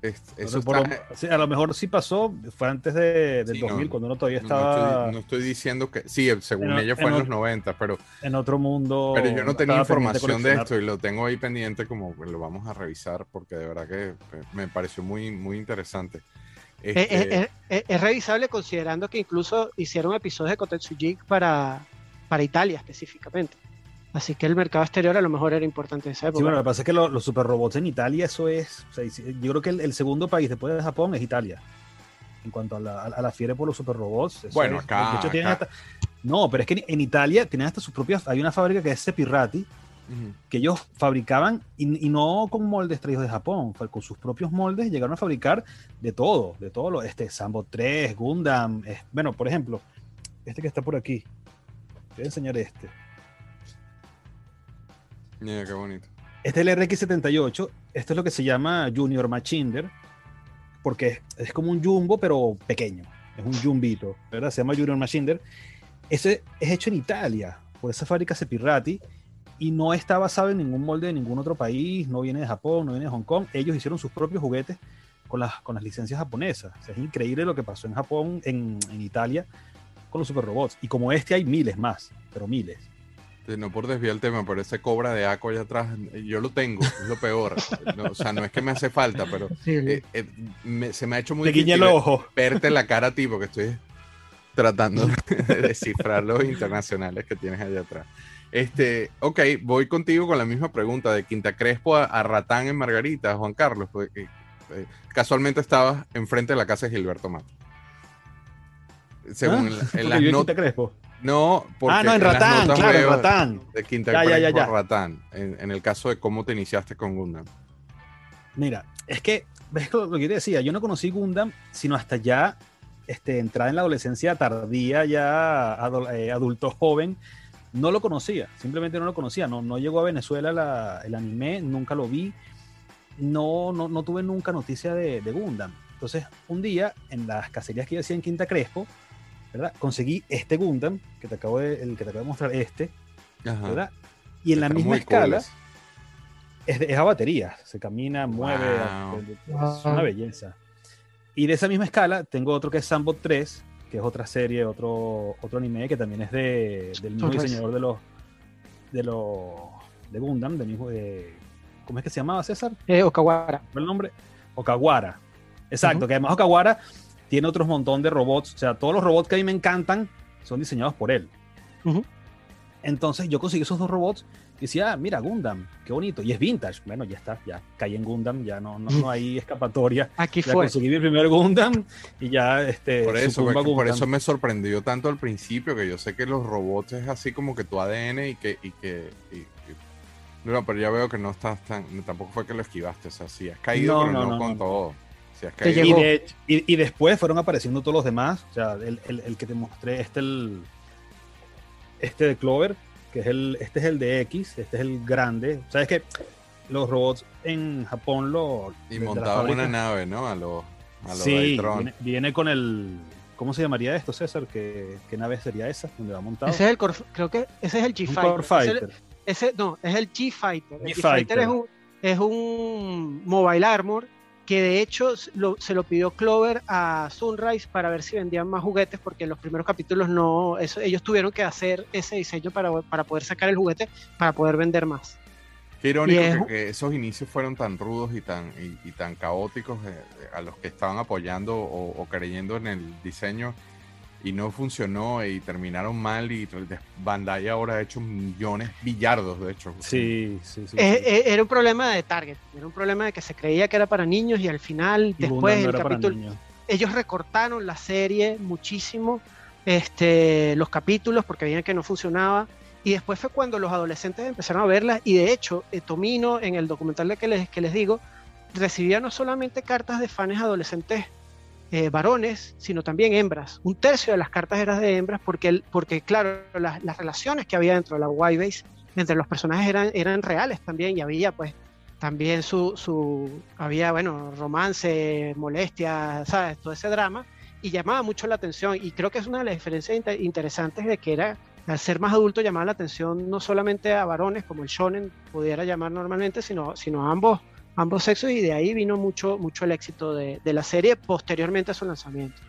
Es- Pero eso está- lo- sí, a lo mejor sí pasó, fue antes de, del Sí, no, 2000, cuando uno todavía no, estaba estoy, no estoy diciendo que. Sí, según En ella fue en en, los 90, pero, en otro mundo. pero yo no tenía información de esto y lo tengo ahí pendiente, como que lo vamos a revisar, porque de verdad que eh, me pareció muy, muy interesante. Es, Este, es- es- es- es revisable considerando que incluso hicieron episodios de Kotetsuji para, para Italia específicamente. Así que el mercado exterior a lo mejor era importante en esa Sí, bueno, lo que pasa es que lo- los super robots en Italia, eso es. o sea, yo creo que el, el segundo país después de Japón es Italia. En cuanto a la, a la fiebre por los super robots. eso Bueno, es- acá- de hecho, tienen acá- hasta- no, pero es que en, en Italia tienen hasta sus propias. Hay una fábrica que es Sepirati, ujú. que ellos fabricaban, y, y no con moldes traídos de Japón, con sus propios moldes llegaron a fabricar de todo, de todo lo, este, Sambo 3, Gundam, bueno, por ejemplo, este que está por aquí, te voy a enseñar este. Mira qué bonito. Este es el RX78, esto es lo que se llama Junior Machinder, porque es, como un jumbo, pero pequeño, es un jumbito, ¿verdad? Se llama Junior Machinder. Ese es hecho en Italia, por esa fábrica Sepirati, y no está basado en ningún molde de ningún otro país, no viene de Japón, no viene de Hong Kong. Ellos hicieron sus propios juguetes con las, con las licencias japonesas. O sea, es increíble lo que pasó en Japón, en, en Italia, con los super robots. Y como este hay miles más, pero miles. Sí, No por desviar el tema, pero ese cobra de Aco allá atrás, yo lo tengo, es lo peor. No, o sea, no es que me hace falta, pero Sí, eh, eh, me- se me ha hecho muy Te guiña el difícil ojo. verte la cara a ti, porque estoy tratando de descifrar los internacionales que tienes allá atrás. Este, ok, voy contigo con la misma pregunta de Quinta Crespo a, a Ratán en Margarita, Juan Carlos. porque, eh, casualmente estabas enfrente de la casa de Gilberto Mato. Según Ah, en las notas. Crespo. No, porque Ah, no, en Ratán, claro, en Ratán. De Quinta Ya, ya, ya, Crespo a ya. Ratán, en, en el caso de cómo te iniciaste con Gundam. Mira, es que, ves lo, lo que yo te decía, yo no conocí Gundam sino hasta ya este, entrada en la adolescencia tardía, ya adol- eh, adulto joven, no lo conocía, simplemente no lo conocía, no, no llegó a Venezuela la- el anime, nunca lo vi, no, no, no tuve nunca noticia de, de Gundam. Entonces, un día, en las cacerías que yo hacía en Quinta Crespo, ¿verdad? Conseguí este Gundam, que te acabo de, el que te acabo de mostrar, este, Ajá. ¿verdad? Y en la misma escala, cooles. es, de- es a batería, se camina, mueve, Wow. es una belleza. Y de esa misma escala tengo otro que es Sambot 3, que es otra serie, otro, otro anime que también es de, del mismo diseñador de los de los de Gundam, del mismo de ¿cómo es que se llamaba César? Eh, Okawara. ¿Cuál es el nombre? Okawara. Exacto, que además Okawara tiene otros montón de robots, o sea, todos los robots que a mí me encantan son diseñados por él. Entonces yo conseguí esos dos robots y decía, ah, mira, Gundam, qué bonito. Y es vintage. Bueno, ya está, ya caí en Gundam, ya no, no, no hay escapatoria. Aquí Ya fue. conseguí mi primer Gundam y ya este. Por eso, por eso me sorprendió tanto al principio, que yo sé que los robots es así como que tu ADN y que... Y que y- y- no, pero ya veo que no estás tan... Tampoco fue que lo esquivaste, o sea, sí has caído, No, pero no, no, no, con no. todo. Y, llegó. de- y- y después fueron apareciendo todos los demás. O sea, el, el- el que te mostré, este el. Este de Clover, que es el. Este es el de X, este es el grande. Sabes que los robots en Japón lo. Y montaban una nave, ¿no? A los a los Sí, viene, viene con el. ¿Cómo se llamaría esto, César? ¿Qué, qué nave sería esa? ¿Dónde va montado? Ese es el creo que ese es el Un G-Fighter. Core Ese- Fighter. Ese, no, es el G-Fighter. El G-Fighter. G-Fighter es un, es un Mobile Armor que de hecho lo- se lo pidió Clover a Sunrise para ver si vendían más juguetes porque en los primeros capítulos no, eso, ellos tuvieron que hacer ese diseño para, para poder sacar el juguete para poder vender más. Qué irónico es- que, que esos inicios fueron tan rudos y tan, y, y tan caóticos eh, a los que estaban apoyando o, o creyendo en el diseño y no funcionó y terminaron mal y Bandai ahora ha hecho millones, billardos de hecho. Sí, sí, sí. Eh, sí. eh, era un problema de target, era un problema de que se creía que era para niños y al final, Y después no el capítulo, ellos recortaron la serie muchísimo, este, los capítulos, porque veían que no funcionaba. Y después fue cuando los adolescentes empezaron a verla. Y de hecho, eh, Tomino, en el documental de que les, que les digo, recibía no solamente cartas de fans adolescentes eh, varones, sino también hembras. Un tercio de las cartas eran de hembras, porque, porque claro, las, las relaciones que había dentro de la Y-Base entre los personajes eran, eran reales también y había pues también su, su había bueno romance, molestia, sabes, todo ese drama y llamaba mucho la atención y creo que es una de las diferencias interesantes de que era al ser más adulto llamaba la atención no solamente a varones como el shonen pudiera llamar normalmente sino sino a ambos ambos sexos y de ahí vino mucho mucho el éxito de, de la serie posteriormente a su lanzamiento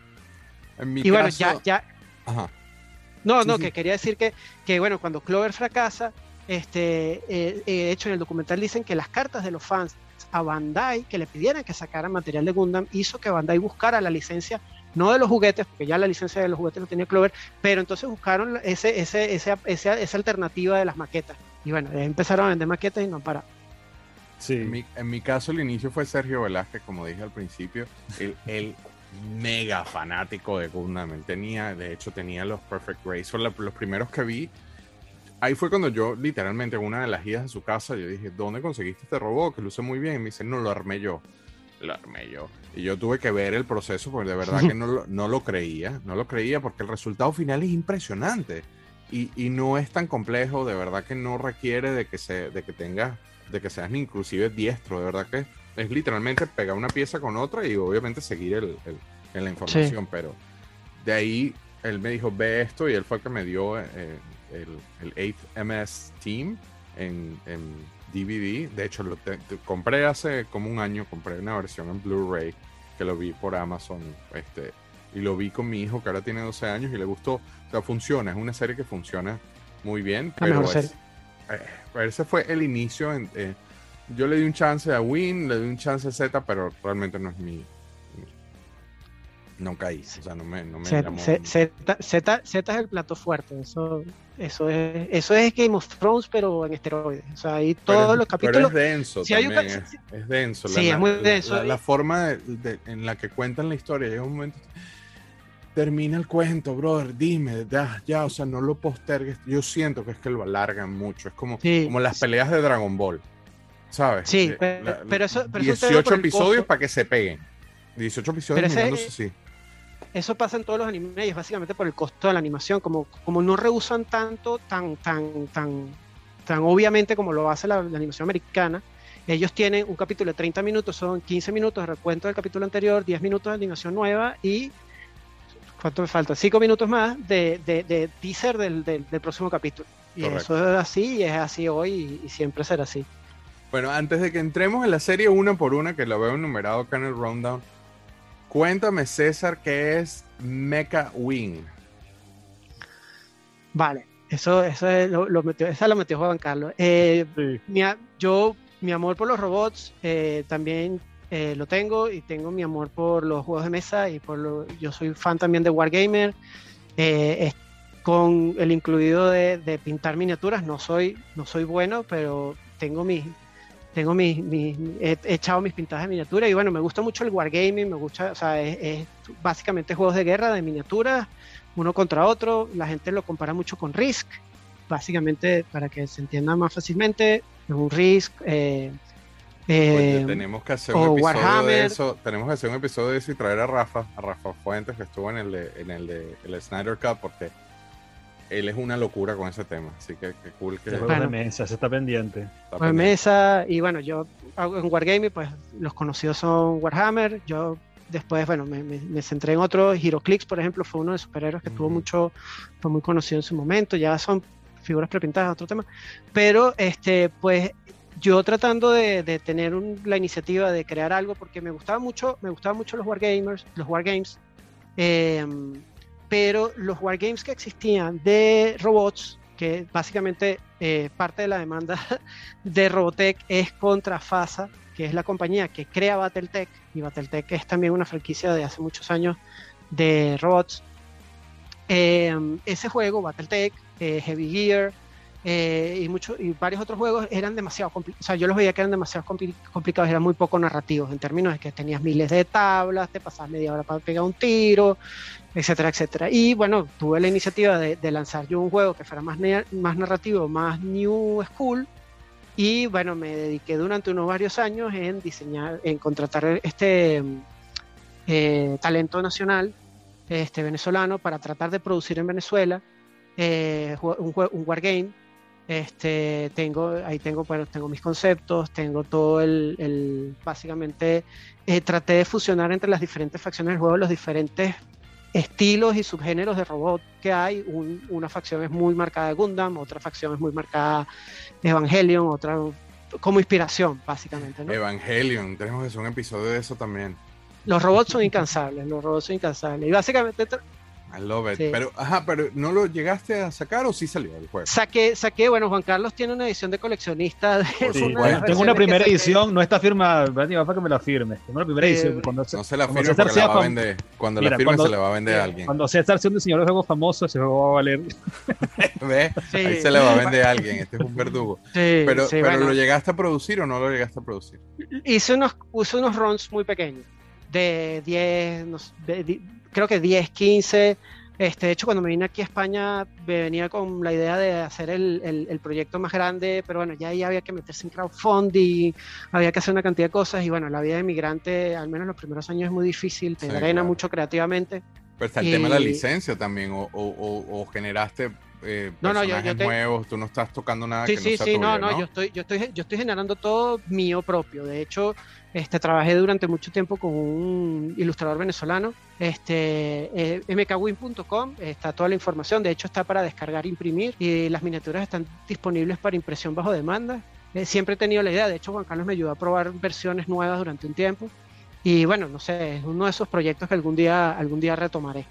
y bueno ya ya Ajá. no no que quería decir que que bueno cuando Clover fracasa este eh, eh, de hecho en el documental dicen que las cartas de los fans a Bandai que le pidieran que sacaran material de Gundam hizo que Bandai buscara la licencia no de los juguetes, porque ya la licencia de los juguetes lo tenía Clover, pero entonces buscaron ese, ese, ese, esa alternativa de las maquetas. Y bueno, empezaron a vender maquetas y no para Sí. En mi, caso, el inicio fue Sergio Velázquez, como dije al principio, el, mega fanático de Gundam. Él tenía, de hecho, tenía los Perfect Race. Son los primeros que vi. Ahí fue cuando yo, literalmente, en una de las idas de su casa, yo dije, ¿dónde conseguiste este robot? Que luce muy bien. Y me dice, no, lo armé yo lo armé yo. Y yo tuve que ver el proceso porque de verdad que no lo, no lo creía, no lo creía porque el resultado final es impresionante y, y, no es tan complejo, de verdad que no requiere de que, se, de que tengas, de que seas inclusive diestro, de verdad que es literalmente pegar una pieza con otra y obviamente seguir el, el, la información, pero de ahí él me dijo, ve esto y él fue el que me dio eh, el, el 8MS Team en, en DVD. De hecho, lo compré hace como un año, compré una versión en Blu-ray que lo vi por Amazon. Este, y lo vi con mi hijo que ahora tiene 12 años y le gustó. O sea, funciona, es una serie que funciona muy bien. Pero eh, ese fue el inicio. En, eh, yo le di un chance a Win, le di un chance a Z, pero realmente no es mi, no caí, o sea, no me, no me Z, Z, Z, es el plato fuerte, eso, eso, es, eso es Game of Thrones, pero en esteroides. O sea, ahí todos los capítulos. Pero es denso, también, es, denso. Sí, es muy denso. La, forma en la que cuentan la historia, llega un momento. Termina el cuento, brother, dime, ya, ya, o sea, no lo postergues. Yo siento que es que lo alargan mucho, es como, como las peleas de Dragon Ball, ¿sabes? Sí, pero, eso. Pero 18 episodios para que se peguen. 18 episodios mirándose así eso pasa en todos los animes y es básicamente por el costo de la animación, como, como no rehusan tanto, tan, tan, tan, tan obviamente como lo hace la, animación americana, ellos tienen un capítulo de 30 minutos, son 15 minutos de recuento del capítulo anterior, 10 minutos de animación nueva y ¿cuánto me falta? 5 minutos más de, de, teaser del, del, próximo capítulo. Y eso es así, y es así hoy y, siempre será así. Bueno, antes de que entremos en la serie una por una, que lo veo enumerado acá en el rundown, Cuéntame, César, ¿qué es Mecha Wing? Vale, eso, eso lo, metió, esa lo metió Juan Carlos. Eh, mi, yo, mi amor por los robots eh, también eh, lo tengo y tengo mi amor por los juegos de mesa y por lo, yo soy fan también de Wargamer. con el incluido de, de, pintar miniaturas, no soy, no soy bueno, pero tengo mis, tengo mis, he echado mis pintadas de miniatura y bueno, me gusta mucho el wargaming, me gusta, o sea, es, básicamente juegos de guerra, de miniaturas, uno contra otro, la gente lo compara mucho con Risk, básicamente para que se entienda más fácilmente, un Risk, eh, eh, tenemos que hacer un episodio de eso, tenemos que hacer un episodio de eso y traer a Rafa, a Rafa Fuentes que estuvo en el de, en el de el Snyder Cup porque él es una locura con ese tema, así que, qué cool que... Bueno, de mesa, se está pendiente. Está mesa, y bueno, yo en Wargaming, pues los conocidos son Warhammer, yo después, bueno, me, me, centré en otros, HeroClix, por ejemplo, fue uno de los superhéroes que tuvo mucho, fue muy conocido en su momento, ya son figuras prepintadas, otro tema, pero este, pues yo tratando de, tener la iniciativa de crear algo, porque me gustaba mucho, me gustaban mucho los Wargamers, los Wargames, eh, pero los wargames que existían de robots, que básicamente eh, parte de la demanda de Robotech es contra FASA, que es la compañía que crea Battletech, y Battletech es también una franquicia de hace muchos años de robots. Eh, ese juego, Battletech, eh, Heavy Gear, y, muchos y varios otros juegos eran demasiado complicados. O sea, yo los veía que eran demasiado complicados, eran muy poco narrativos en términos de que tenías miles de tablas, te pasabas media hora para pegar un tiro, etcétera, etcétera. Y bueno, tuve la iniciativa de, lanzar yo un juego que fuera más, más narrativo, más new school. Y bueno, me dediqué durante unos varios años en diseñar, en contratar este eh, talento nacional este venezolano para tratar de producir en Venezuela eh, un, un wargame Este, tengo, ahí tengo, bueno, tengo mis conceptos, tengo todo el, el básicamente, eh, traté de fusionar entre las diferentes facciones del juego los diferentes estilos y subgéneros de robot que hay. Un- una facción es muy marcada de Gundam, otra facción es muy marcada de Evangelion, otra como inspiración, básicamente. ¿no? Evangelion, tenemos que hacer un episodio de eso también. Los robots son incansables, los robots son incansables. Y básicamente I love it. Sí. Pero, ajá, pero ¿no lo llegaste a sacar o sí salió el juego? saqué, saqué, bueno, Juan Carlos tiene una edición de coleccionista de una de Tengo una primera edición, no está firma, Brandy, va para que me la firme. Tengo una primera Eh, edición. Cuando, No se la cuando firme César porque la va a vender. Cuando Mira, la firme cuando- se la va a vender a alguien. Cuando César sea un diseñador de juegos famoso, ese juego va a valer. ¿Ves? Sí. Ahí se le va a vender a alguien. Este es un verdugo. Sí, Pero, sí, pero bueno. ¿lo llegaste a producir o no lo llegaste a producir? hice unos, hice unos runs muy pequeños, de 10, no sé, de di- creo que 10, 15. Este, de hecho, cuando me vine aquí a España, me venía con la idea de hacer el, el- el proyecto más grande, pero bueno, ya ahí había que meterse en crowdfunding, había que hacer una cantidad de cosas, y bueno, la vida de migrante, al menos los primeros años, es muy difícil, te Sí, drena claro. mucho creativamente. Pero está el tema de la Y- licencia también. O, o- o- o generaste eh, No, no, yo- yo te- nuevos. Tú no estás tocando nada Sí, que sí, no sea sí, tuyo, no, no, yo estoy, yo estoy, yo estoy generando todo mío propio. De hecho, este, trabajé durante mucho tiempo con un ilustrador venezolano, este, eh, mkwin.com, está toda la información, de hecho está para descargar, imprimir, y las miniaturas están disponibles para impresión bajo demanda. Eh, siempre he tenido la idea, de hecho Juan Carlos me ayudó a probar versiones nuevas durante un tiempo, y bueno, no sé, es uno de esos proyectos que algún día, algún día retomaré.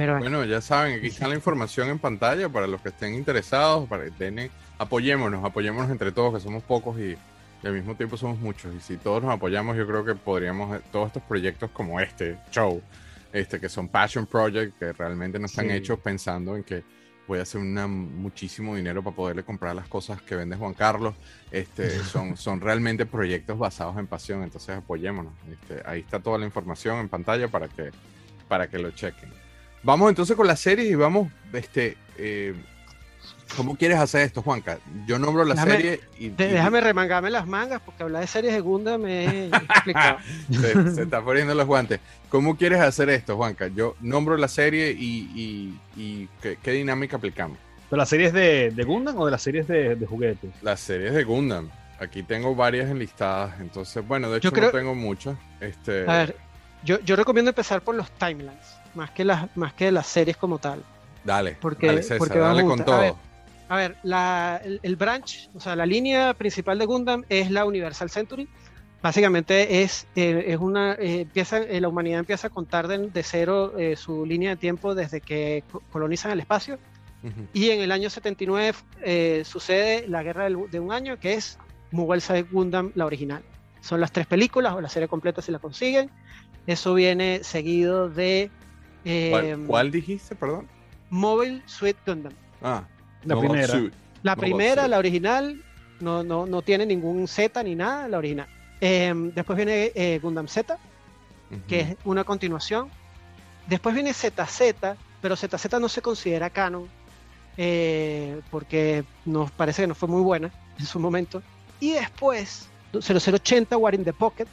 Pero bueno, Bueno, ya saben, aquí está la información en pantalla para los que estén interesados, para que tengan, apoyémonos, apoyémonos entre todos, que somos pocos y, y al mismo tiempo somos muchos. Y si todos nos apoyamos, yo creo que podríamos, eh, todos estos proyectos como este show, este, que son passion project, que realmente no están Sí. hechos pensando en que voy a hacer una, muchísimo dinero para poderle comprar las cosas que vende Juan Carlos. Este, son, son realmente proyectos basados en pasión, entonces apoyémonos. Este, ahí está toda la información en pantalla para que, para que lo chequen. Vamos entonces con la serie y vamos, este, eh, ¿cómo quieres hacer esto, Juanca? Yo nombro la Déjame- serie y, y- déjame remangarme las mangas, porque hablar de series de Gundam me es complicado. se, se está poniendo los guantes. ¿Cómo quieres hacer esto, Juanca? Yo nombro la serie y, y- y ¿qué, qué dinámica aplicamos? ¿De las series de, de Gundam o de las series de, de juguetes? Las series de Gundam. Aquí tengo varias enlistadas, entonces, bueno, de hecho Yo creo- no tengo muchas. Este, A ver, yo, yo recomiendo empezar por los timelines, más que las, más que las series como tal. dale, porque- dale, César, porque dale con. A todo. ver. A ver, la- el, el branch, o sea, la línea principal de Gundam es la Universal Century. Básicamente es, eh, es una, eh, empieza, eh, la humanidad empieza a contar de, de cero su línea de tiempo desde que co- colonizan el espacio. Ujú. Y en el año 79 eh, sucede la guerra del- de un año, que es Mughal Side Gundam, la original. Son las tres películas o la serie completa si la consiguen. Eso viene seguido de eh, ¿Cuál, cuál dijiste, perdón? Mobile Suit Gundam. Ah, La primera. Suit. La primera, la original, no, no, no tiene ningún Z ni nada, la original. Eh, después viene eh, Gundam Z, que es una continuación. Después viene ZZ, pero ZZ no se considera canon, eh, porque nos parece que no fue muy buena en su momento. Y después, 0080 War in the Pocket,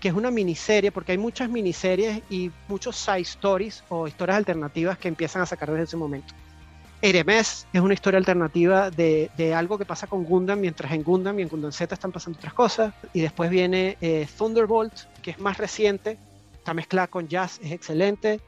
que es una miniserie, porque hay muchas miniseries y muchos side stories o historias alternativas que empiezan a sacar desde ese momento. Eremes es una historia alternativa de, de algo que pasa con Gundam, mientras en Gundam y en Gundam Z están pasando otras cosas. Y después viene eh, Thunderbolt, que es más reciente, está mezclada con jazz, es excelente.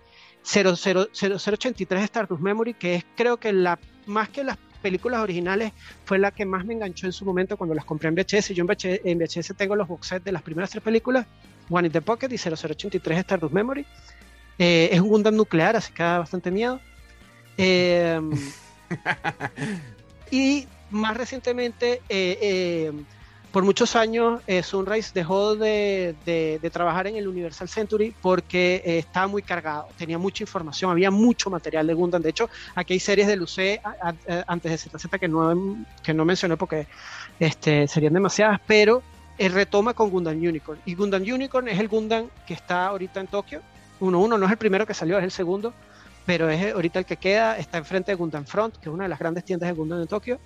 00 0083 Stardust Memory, que es creo que la más que las películas originales fue la que más me enganchó en su momento cuando las compré en VHS. Yo en VHS, en VHS tengo los box sets de las primeras tres películas, One in the Pocket y 0083 Stardust Memory. Eh, es un Gundam nuclear, así que da bastante miedo. Eh, y más recientemente, eh, eh, por muchos años, eh, Sunrise dejó de, de- de trabajar en el Universal Century porque eh, estaba muy cargado, tenía mucha información, había mucho material de Gundam. De hecho, aquí hay series de Luce a- a- a- antes de ZZ que no, que no mencioné porque este, serían demasiadas, pero eh, retoma con Gundam Unicorn. Y Gundam Unicorn es el Gundam que está ahorita en Tokio. 1-1 no es el primero que salió, es el segundo pero es ahorita el que queda, está enfrente de Gundam Front, que es una de las grandes tiendas de Gundam en Tokio,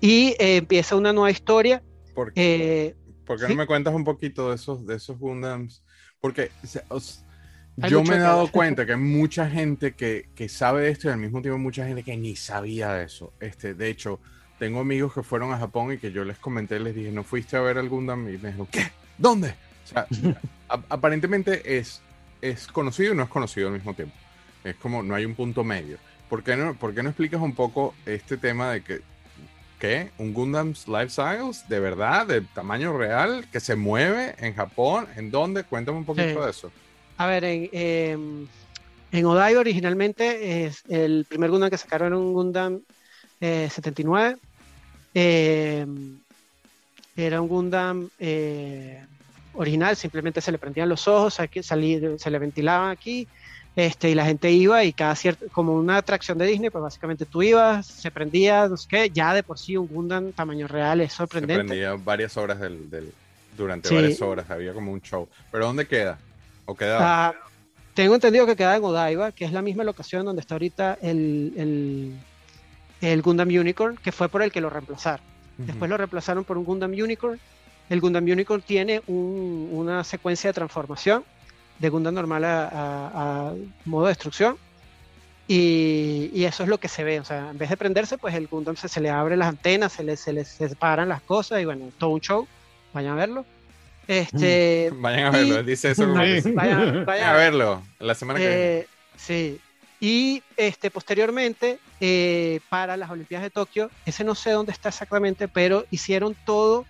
y eh, empieza una nueva historia. ¿Por qué, eh, por qué sí. no me cuentas un poquito de esos, de esos Gundams? Porque o sea, os- yo me he dado cuenta que hay mucha gente que, que sabe de esto y al mismo tiempo mucha gente que ni sabía de eso. Este, de hecho, tengo amigos que fueron a Japón y que yo les comenté, les dije, ¿no fuiste a ver al Gundam? Y me dijeron, ¿qué? ¿Dónde? O sea, a- aparentemente es, es conocido y no es conocido al mismo tiempo. Es como, no hay un punto medio. ¿Por qué no, por qué no explicas un poco este tema de que, ¿qué? ¿Un Gundam's Life Cycles? ¿De verdad? ¿De tamaño real? ¿Que se mueve en Japón? ¿En dónde? Cuéntame un poquito Sí. de eso. A ver, en, en Odaiba originalmente es el primer Gundam que sacaron era un Gundam eh, 79. Em, era un Gundam eh, original, simplemente se le prendían los ojos, aquí, salí- se le ventilaban aquí, este, y la gente iba y cada cierto, como una atracción de Disney, pues básicamente tú ibas, se prendía, no sé qué, ya de por sí un Gundam tamaño real es Se sorprendente. prendía varias horas del, del- durante Sí. varias horas, había como un show. ¿Pero dónde queda? ¿O queda? Ah, tengo entendido que queda en Odaiba, que es la misma locación donde está ahorita el, el, el Gundam Unicorn, que fue por el que lo reemplazaron. Después lo reemplazaron por un Gundam Unicorn. El Gundam Unicorn tiene un- una secuencia de transformación de Gundam normal a, a- a modo de destrucción. Y, y eso es lo que se ve. O sea, en vez de prenderse, pues el Gundam se, se le abre las antenas, se le, se le separan las cosas y bueno, todo un show. Vayan a verlo. Este, Vayan a verlo, y- dice eso como que sí. vayan, Vayan vayan a verlo la semana que viene. eh, sí. Y este, posteriormente, eh, para las Olimpiadas de Tokio, ese no sé dónde está exactamente, pero hicieron todo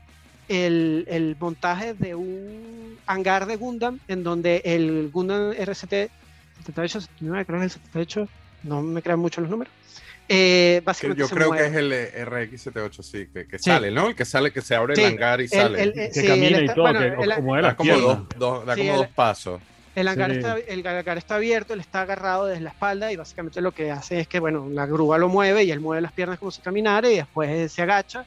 el, el montaje de un hangar de Gundam, en donde el Gundam RCT 78, 79, creo que es el 78, no me crean mucho los números. eh, básicamente Yo creo mueve. que es el eh, RX78, sí, que, que Sí. sale, ¿no? El que sale, que se abre Sí, el hangar y el- sale. el- Que sí, camina él y está- todo, bueno, que él- como da como, dos, dos- da Sí, como el- dos pasos. El hangar, Sí. está, el hangar está abierto, él está agarrado desde la espalda y básicamente lo que hace es que, bueno, la grúa lo mueve y él mueve las piernas como si caminara y después se agacha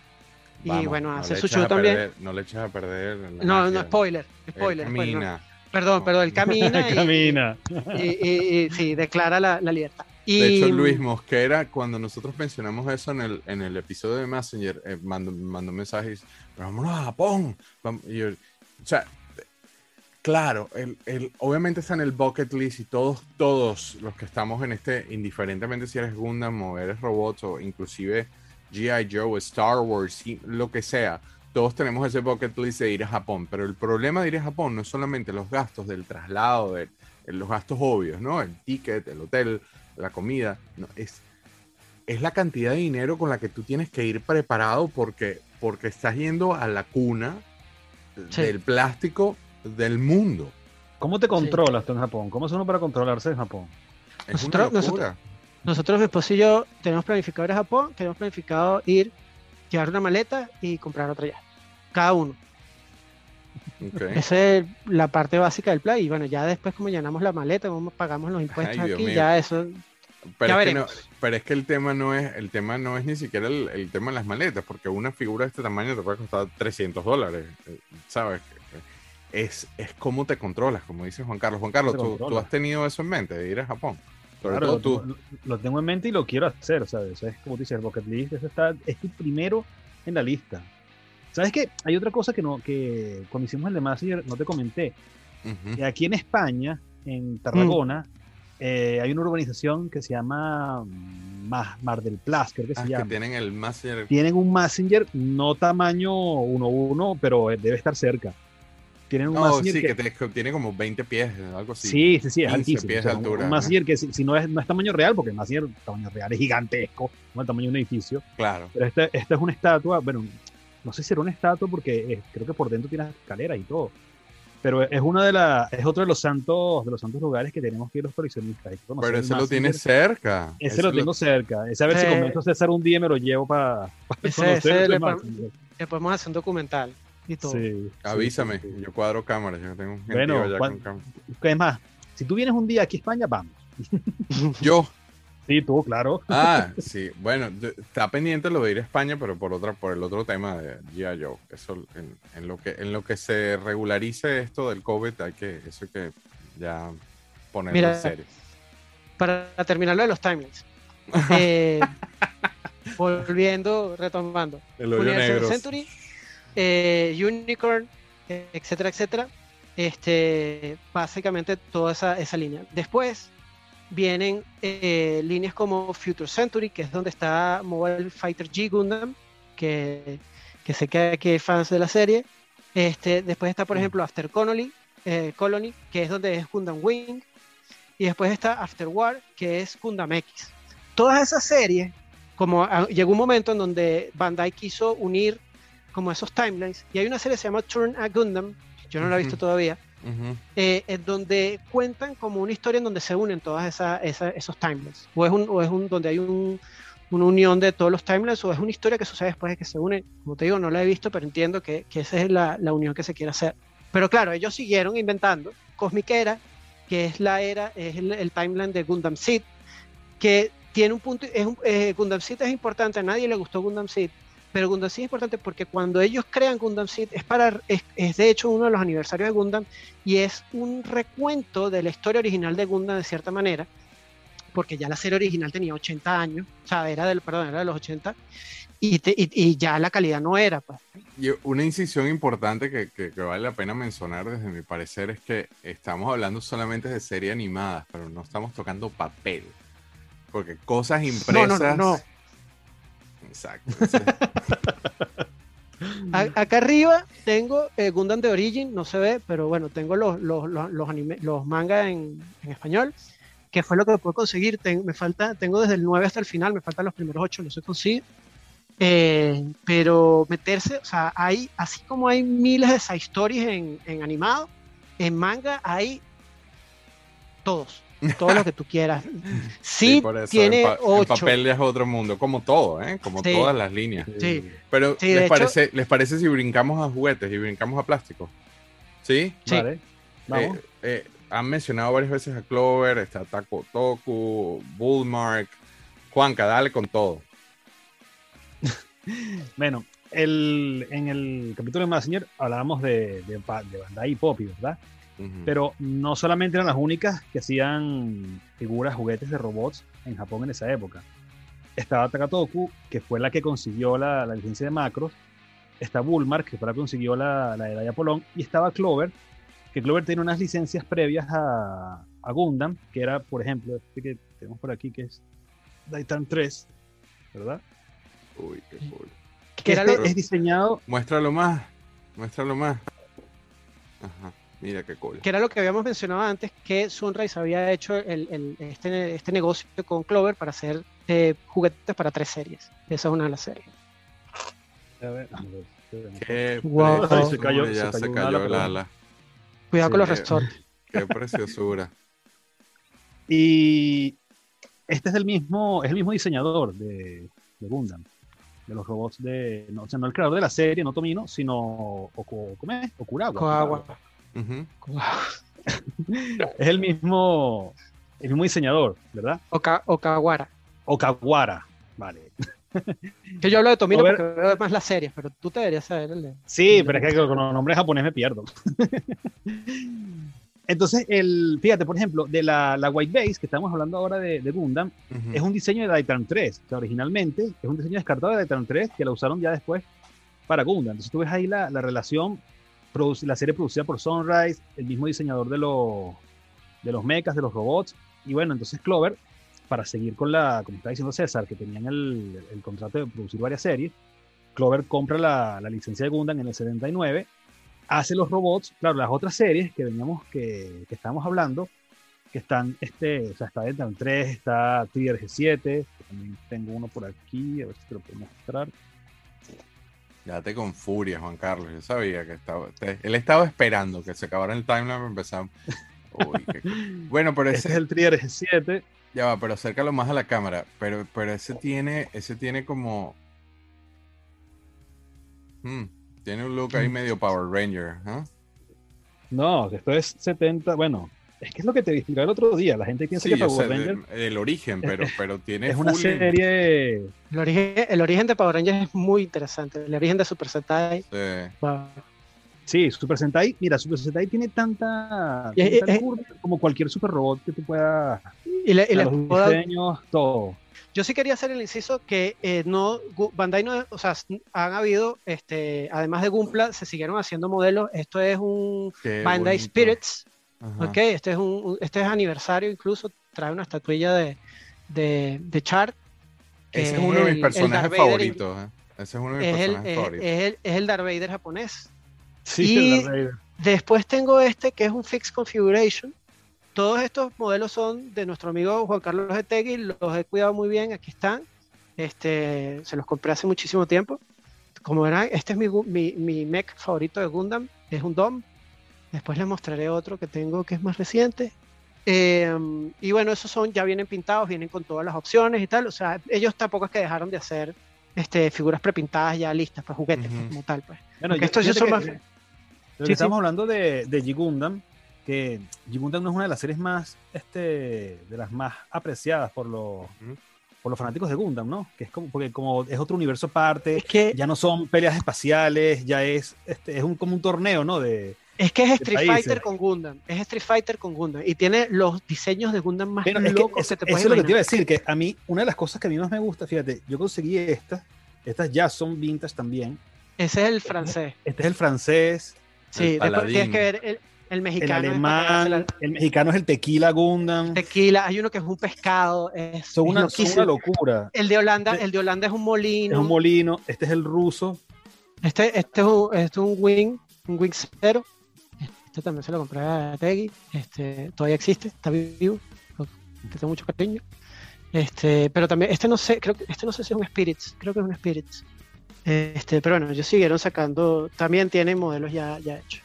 y, bueno, no hace le su echas show a también. perder- no le echas a perder. No, magia. no, spoiler, Él spoiler. spoiler, no. camina. Perdón, No. perdón, él camina y, Camina. y- y- y- sí, declara la, la libertad. Y, De hecho, Luis Mosquera, cuando nosotros mencionamos eso en el, en el episodio de Messenger, eh, mandó, mandó mensajes, pero vámonos a Japón. Vam- y yo- o sea, claro, el, el- obviamente está en el bucket list y todos, todos los que estamos en este, indiferentemente si eres Gundam o eres robots o inclusive G.I. Joe, Star Wars, lo que sea, todos tenemos ese bucket list de ir a Japón. Pero el problema de ir a Japón no es solamente los gastos del traslado, de, los gastos obvios, ¿no? El ticket, el hotel, la comida, no, es, es la cantidad de dinero con la que tú tienes que ir preparado porque, porque estás yendo a la cuna Sí. del plástico del mundo. ¿Cómo te controlas tú en Japón? ¿Cómo es uno para controlarse en Japón? Es Nosotros- una locura. nosotros, mi esposo y yo, tenemos planificado ir a Japón, tenemos planificado ir, llevar una maleta y comprar otra ya. Cada uno. Esa es la parte básica del plan. Y bueno, ya después, como llenamos la maleta, como pagamos los impuestos Ay, aquí, mío. ya eso. Pero, ya es que no- pero es que el tema no es, el tema no es ni siquiera el, el tema de las maletas, porque una figura de este tamaño te puede costar 300 dólares, eh, ¿sabes? Es, es cómo te controlas, como dice Juan Carlos. Juan Carlos, ¿tú, tú has tenido eso en mente, de ir a Japón. Sobre Claro, todo lo, tú. tengo, lo tengo en mente y lo quiero hacer, ¿sabes? Es como dices, el bucket list, eso está, es tu primero en la lista. ¿Sabes qué? Hay otra cosa que, no, que cuando hicimos el de Messenger no te comenté. Que aquí en España, en Tarragona, eh, hay una urbanización que se llama mm, Ma- Mar del Plas, creo que Ah, se que llama. tienen el más Tienen un Messenger no tamaño 1-1, pero debe estar cerca. Tienen un No, sí, que, que, te- que tiene como 20 pies, algo así. Sí, sí, sí, es 15 altísimo. pies o sea, de altura, un que si, si no, es, no es tamaño real, porque el Messenger tamaño real es gigantesco, no el tamaño de un edificio. Claro. Pero esta, esta es una estatua, bueno, no sé si era una estatua porque eh, creo que por dentro tiene escaleras y todo. Pero es una de la, es otro de los santos, de los santos lugares que tenemos que ir los coleccionistas. Pero ese lo tienes cerca. Ese lo tengo cerca. Ese a ver si Sí. convenzo a César un día y me lo llevo para Ese- conocer ese ese le. Le podemos hacer un documental y todo. Sí, Avísame, sí, sí, sí. yo cuadro cámaras, yo tengo un Bueno, allá cuan- con cámaras. Es más, si tú vienes un día aquí a España, vamos. Yo, Sí, tú, claro. ah, sí, bueno, está pendiente lo de ir a España, pero por otra, por el otro tema de G.I. Joe. Eso, en, en lo que, en lo que se regularice esto del COVID, hay que, eso hay que ya ponerlo Mira, en serio. Para terminar lo de los timelines. Eh, volviendo, retomando. El hoyo Universal negro. Century, eh, Unicorn, etcétera, etcétera. Este, básicamente toda esa, esa línea. Después vienen eh, líneas como Future Century, que es donde está Mobile Fighter G Gundam, que, que sé que hay fans de la serie. Este, después está, por ejemplo, After Colony, eh, Colony, que es donde es Gundam Wing. Y después está After War, que es Gundam X. Todas esas series, como llegó un momento en donde Bandai quiso unir como esos timelines. Y hay una serie que se llama Turn a Gundam, yo no la he visto Ujú. todavía, Ujú. eh, en donde cuentan como una historia en donde se unen esa- esos timelines. O es, un, o es un, donde hay un- una unión de todos los timelines, o es una historia que sucede después de que se unen. Como te digo, no la he visto, pero entiendo que, que esa es la, la unión que se quiere hacer. Pero claro, ellos siguieron inventando Cosmic Era, que es la era, es el, el timeline de Gundam Seed, que tiene un punto, es un- eh, Gundam Seed es importante, a nadie le gustó Gundam Seed, pero Gundam Seed es importante porque cuando ellos crean Gundam Seed es para es, es de hecho uno de los aniversarios de Gundam y es un recuento de la historia original de Gundam de cierta manera, porque ya la serie original tenía 80 años, o sea, era del, perdón, era de los 80 y, te- y, y ya la calidad no era, pues. Y una incisión importante que, que- que vale la pena mencionar desde mi parecer es que estamos hablando solamente de series animadas, pero no estamos tocando papel. Porque cosas impresas... no, no, no. Exacto. Acá arriba tengo eh, Gundam de Origin, no se ve, pero bueno, tengo los, los, los, mangas en, español, que fue lo que puedo conseguir. Me falta, tengo desde el 9 hasta el final, me faltan los primeros 8, no se consigue. Eh, pero meterse, o sea, hay, así como hay miles de stories en, en animado, en manga hay todos, todo lo que tú quieras. Sí, por eso, tiene en, pa- en 8. papel es otro mundo, como todo, ¿eh? Como Sí. todas las líneas. Sí. Pero Sí, ¿les, hecho- parece, ¿les parece si brincamos a juguetes y brincamos a plástico? ¿Sí? Sí. Vale. Vamos. Eh, eh, han mencionado varias veces a Clover, está Taco Toku, Bullmark. Juanca, dale con todo. Bueno, el, en el capítulo de Massinger hablábamos de, de Bandai y Poppy, ¿verdad? Pero no solamente eran las únicas que hacían figuras, juguetes de robots en Japón en esa época. Estaba Takatoku, que fue la que consiguió la, la licencia de Macros. Está Bulmar, que fue la que consiguió la, la de Diapolón. Y estaba Clover, que Clover tiene unas licencias previas a, a Gundam, que era, por ejemplo, este que tenemos por aquí, que es Daitan 3, ¿verdad? Uy, qué cool. Que era este lo- es diseñado Muéstralo más. Muéstralo más. Ajá. Mira qué cool. que era lo que habíamos mencionado antes, que Sunrise había hecho el, el- este, este negocio con Clover para hacer eh, juguetes para tres series. Esa es una de las series. A ver, a ver, espérame. Qué Wow. preciosura, Se cayó- ya se se cayó cayó ala, el perdón. ala. Cuidado Sí, con los resortes. Qué preciosura. Y este es el mismo, es el mismo diseñador de, de Gundam, de los robots de, no, o sea, no el creador de la serie, no Tomino, sino ¿cómo es? Okurawa. Es el mismo, el mismo diseñador, ¿verdad? Oka- Okawara. Okawara, vale. Que yo hablo de Tomino porque veo más las series, pero tú te deberías saber el de- Sí, pero es que con los nombres japoneses me pierdo. Entonces, el, fíjate, por ejemplo, de la, la White Base, que estamos hablando ahora de, de Gundam, es un diseño de Daitan 3, que originalmente es un diseño descartado de Daitan 3 que la usaron ya después para Gundam. Entonces tú ves ahí la, la relación, la serie producida por Sunrise, el mismo diseñador de los, de los mechas, de los robots, y bueno, entonces Clover, para seguir con la, como está diciendo César, que tenían el, el contrato de producir varias series, Clover compra la, la licencia de Gundam en el 79, hace los robots, claro, las otras series que veníamos, que, que estábamos hablando, que están, este, o sea, está Daitan 3, está Tiger G7, que también tengo uno por aquí, a ver si te lo puedo mostrar. Ya te con furia, Juan Carlos. Yo sabía que estaba. te- él estaba esperando que se acabara el timeline para empezar. Uy, qué cool. Bueno, pero Este ese. es el Tiger G7, Ya va, pero acércalo más a la cámara. Pero, pero ese tiene. Ese tiene como. Hmm, tiene un look ahí medio Power Ranger. ¿ah? no, esto es 70, bueno, es que es lo que te explicaba el otro día, la gente piensa Sí, que Power sé, Ranger de- del origen, pero, pero tiene. es una full- serie, El origen, el origen de Power Rangers es muy interesante. El origen de Super Sentai. Sí. wow. sí, Super Sentai, mira, Super Sentai tiene tanta, Y- tiene y- tal y- curva como cualquier super robot que tú puedas, Y, le- los puedo dar- diseños, todo. Yo sí quería hacer el inciso que eh, no, Bandai no, o sea, han habido, este, además de Gunpla, se siguieron haciendo modelos. Esto es un Qué Bandai bonito. Spirits, Ajá. ¿ok? Este es un, este es aniversario incluso, trae una estatuilla de, de, de Char. que Ese es uno de mis el- el personajes favoritos. ¿eh? Ese es uno de mis Es el, personajes es, favoritos. es el, es el Darth Vader japonés. Sí, Y- el Darth Vader. Después tengo este que es un Fixed Configuration. Todos estos modelos son de nuestro amigo Juan Carlos Etegui, los he cuidado muy bien, aquí están. Este, se los compré hace muchísimo tiempo. Como verán, este es mi, mi, mi mech favorito de Gundam, es un DOM. Después les mostraré otro que tengo que es más reciente. Eh, y bueno, esos son, ya vienen pintados, vienen con todas las opciones y tal. O sea, ellos tampoco es que dejaron de hacer este, figuras prepintadas ya listas, pues juguetes pues, Ujú. como tal. Pues. Bueno, yo- estos fíjate son que- más- lo Sí, que estamos hablando de, de G-Gundam, que G-Gundam no es una de las series más, este, de las más apreciadas por los, Ujú. por los fanáticos de Gundam, ¿no? Que es como, porque como es otro universo aparte, Es que, ya no son peleas espaciales, ya es, este, es un, como un torneo, ¿no? De, Es que es Street países. Fighter con Gundam. Es Street Fighter con Gundam. Y tiene los diseños de Gundam más Pero es que locos es- que te eso puedes es lo que te iba a decir, que a mí, una de las cosas que a mí más me gusta, fíjate, yo conseguí estas, estas ya son vintage también, Ese es el francés. este es el francés, Sí, después paladín. tienes que ver el, el el mexicano. pegarse alemán, el mexicano es el tequila Gundam, la tequila. Hay uno que es un pescado. Es, son una locura. El de Holanda, Este- el de Holanda es un molino. Es un molino, este es el ruso, Este, este, es un, este es un wing, un wing cero. También se lo compré a Tegui. Este, todavía existe, está vivo. Le tengo mucho cariño. Este, pero también, este no sé, creo que este no sé si es un Spirits, creo que es un Spirits. Este, pero bueno, ellos siguieron sacando, también tienen modelos ya, ya hechos.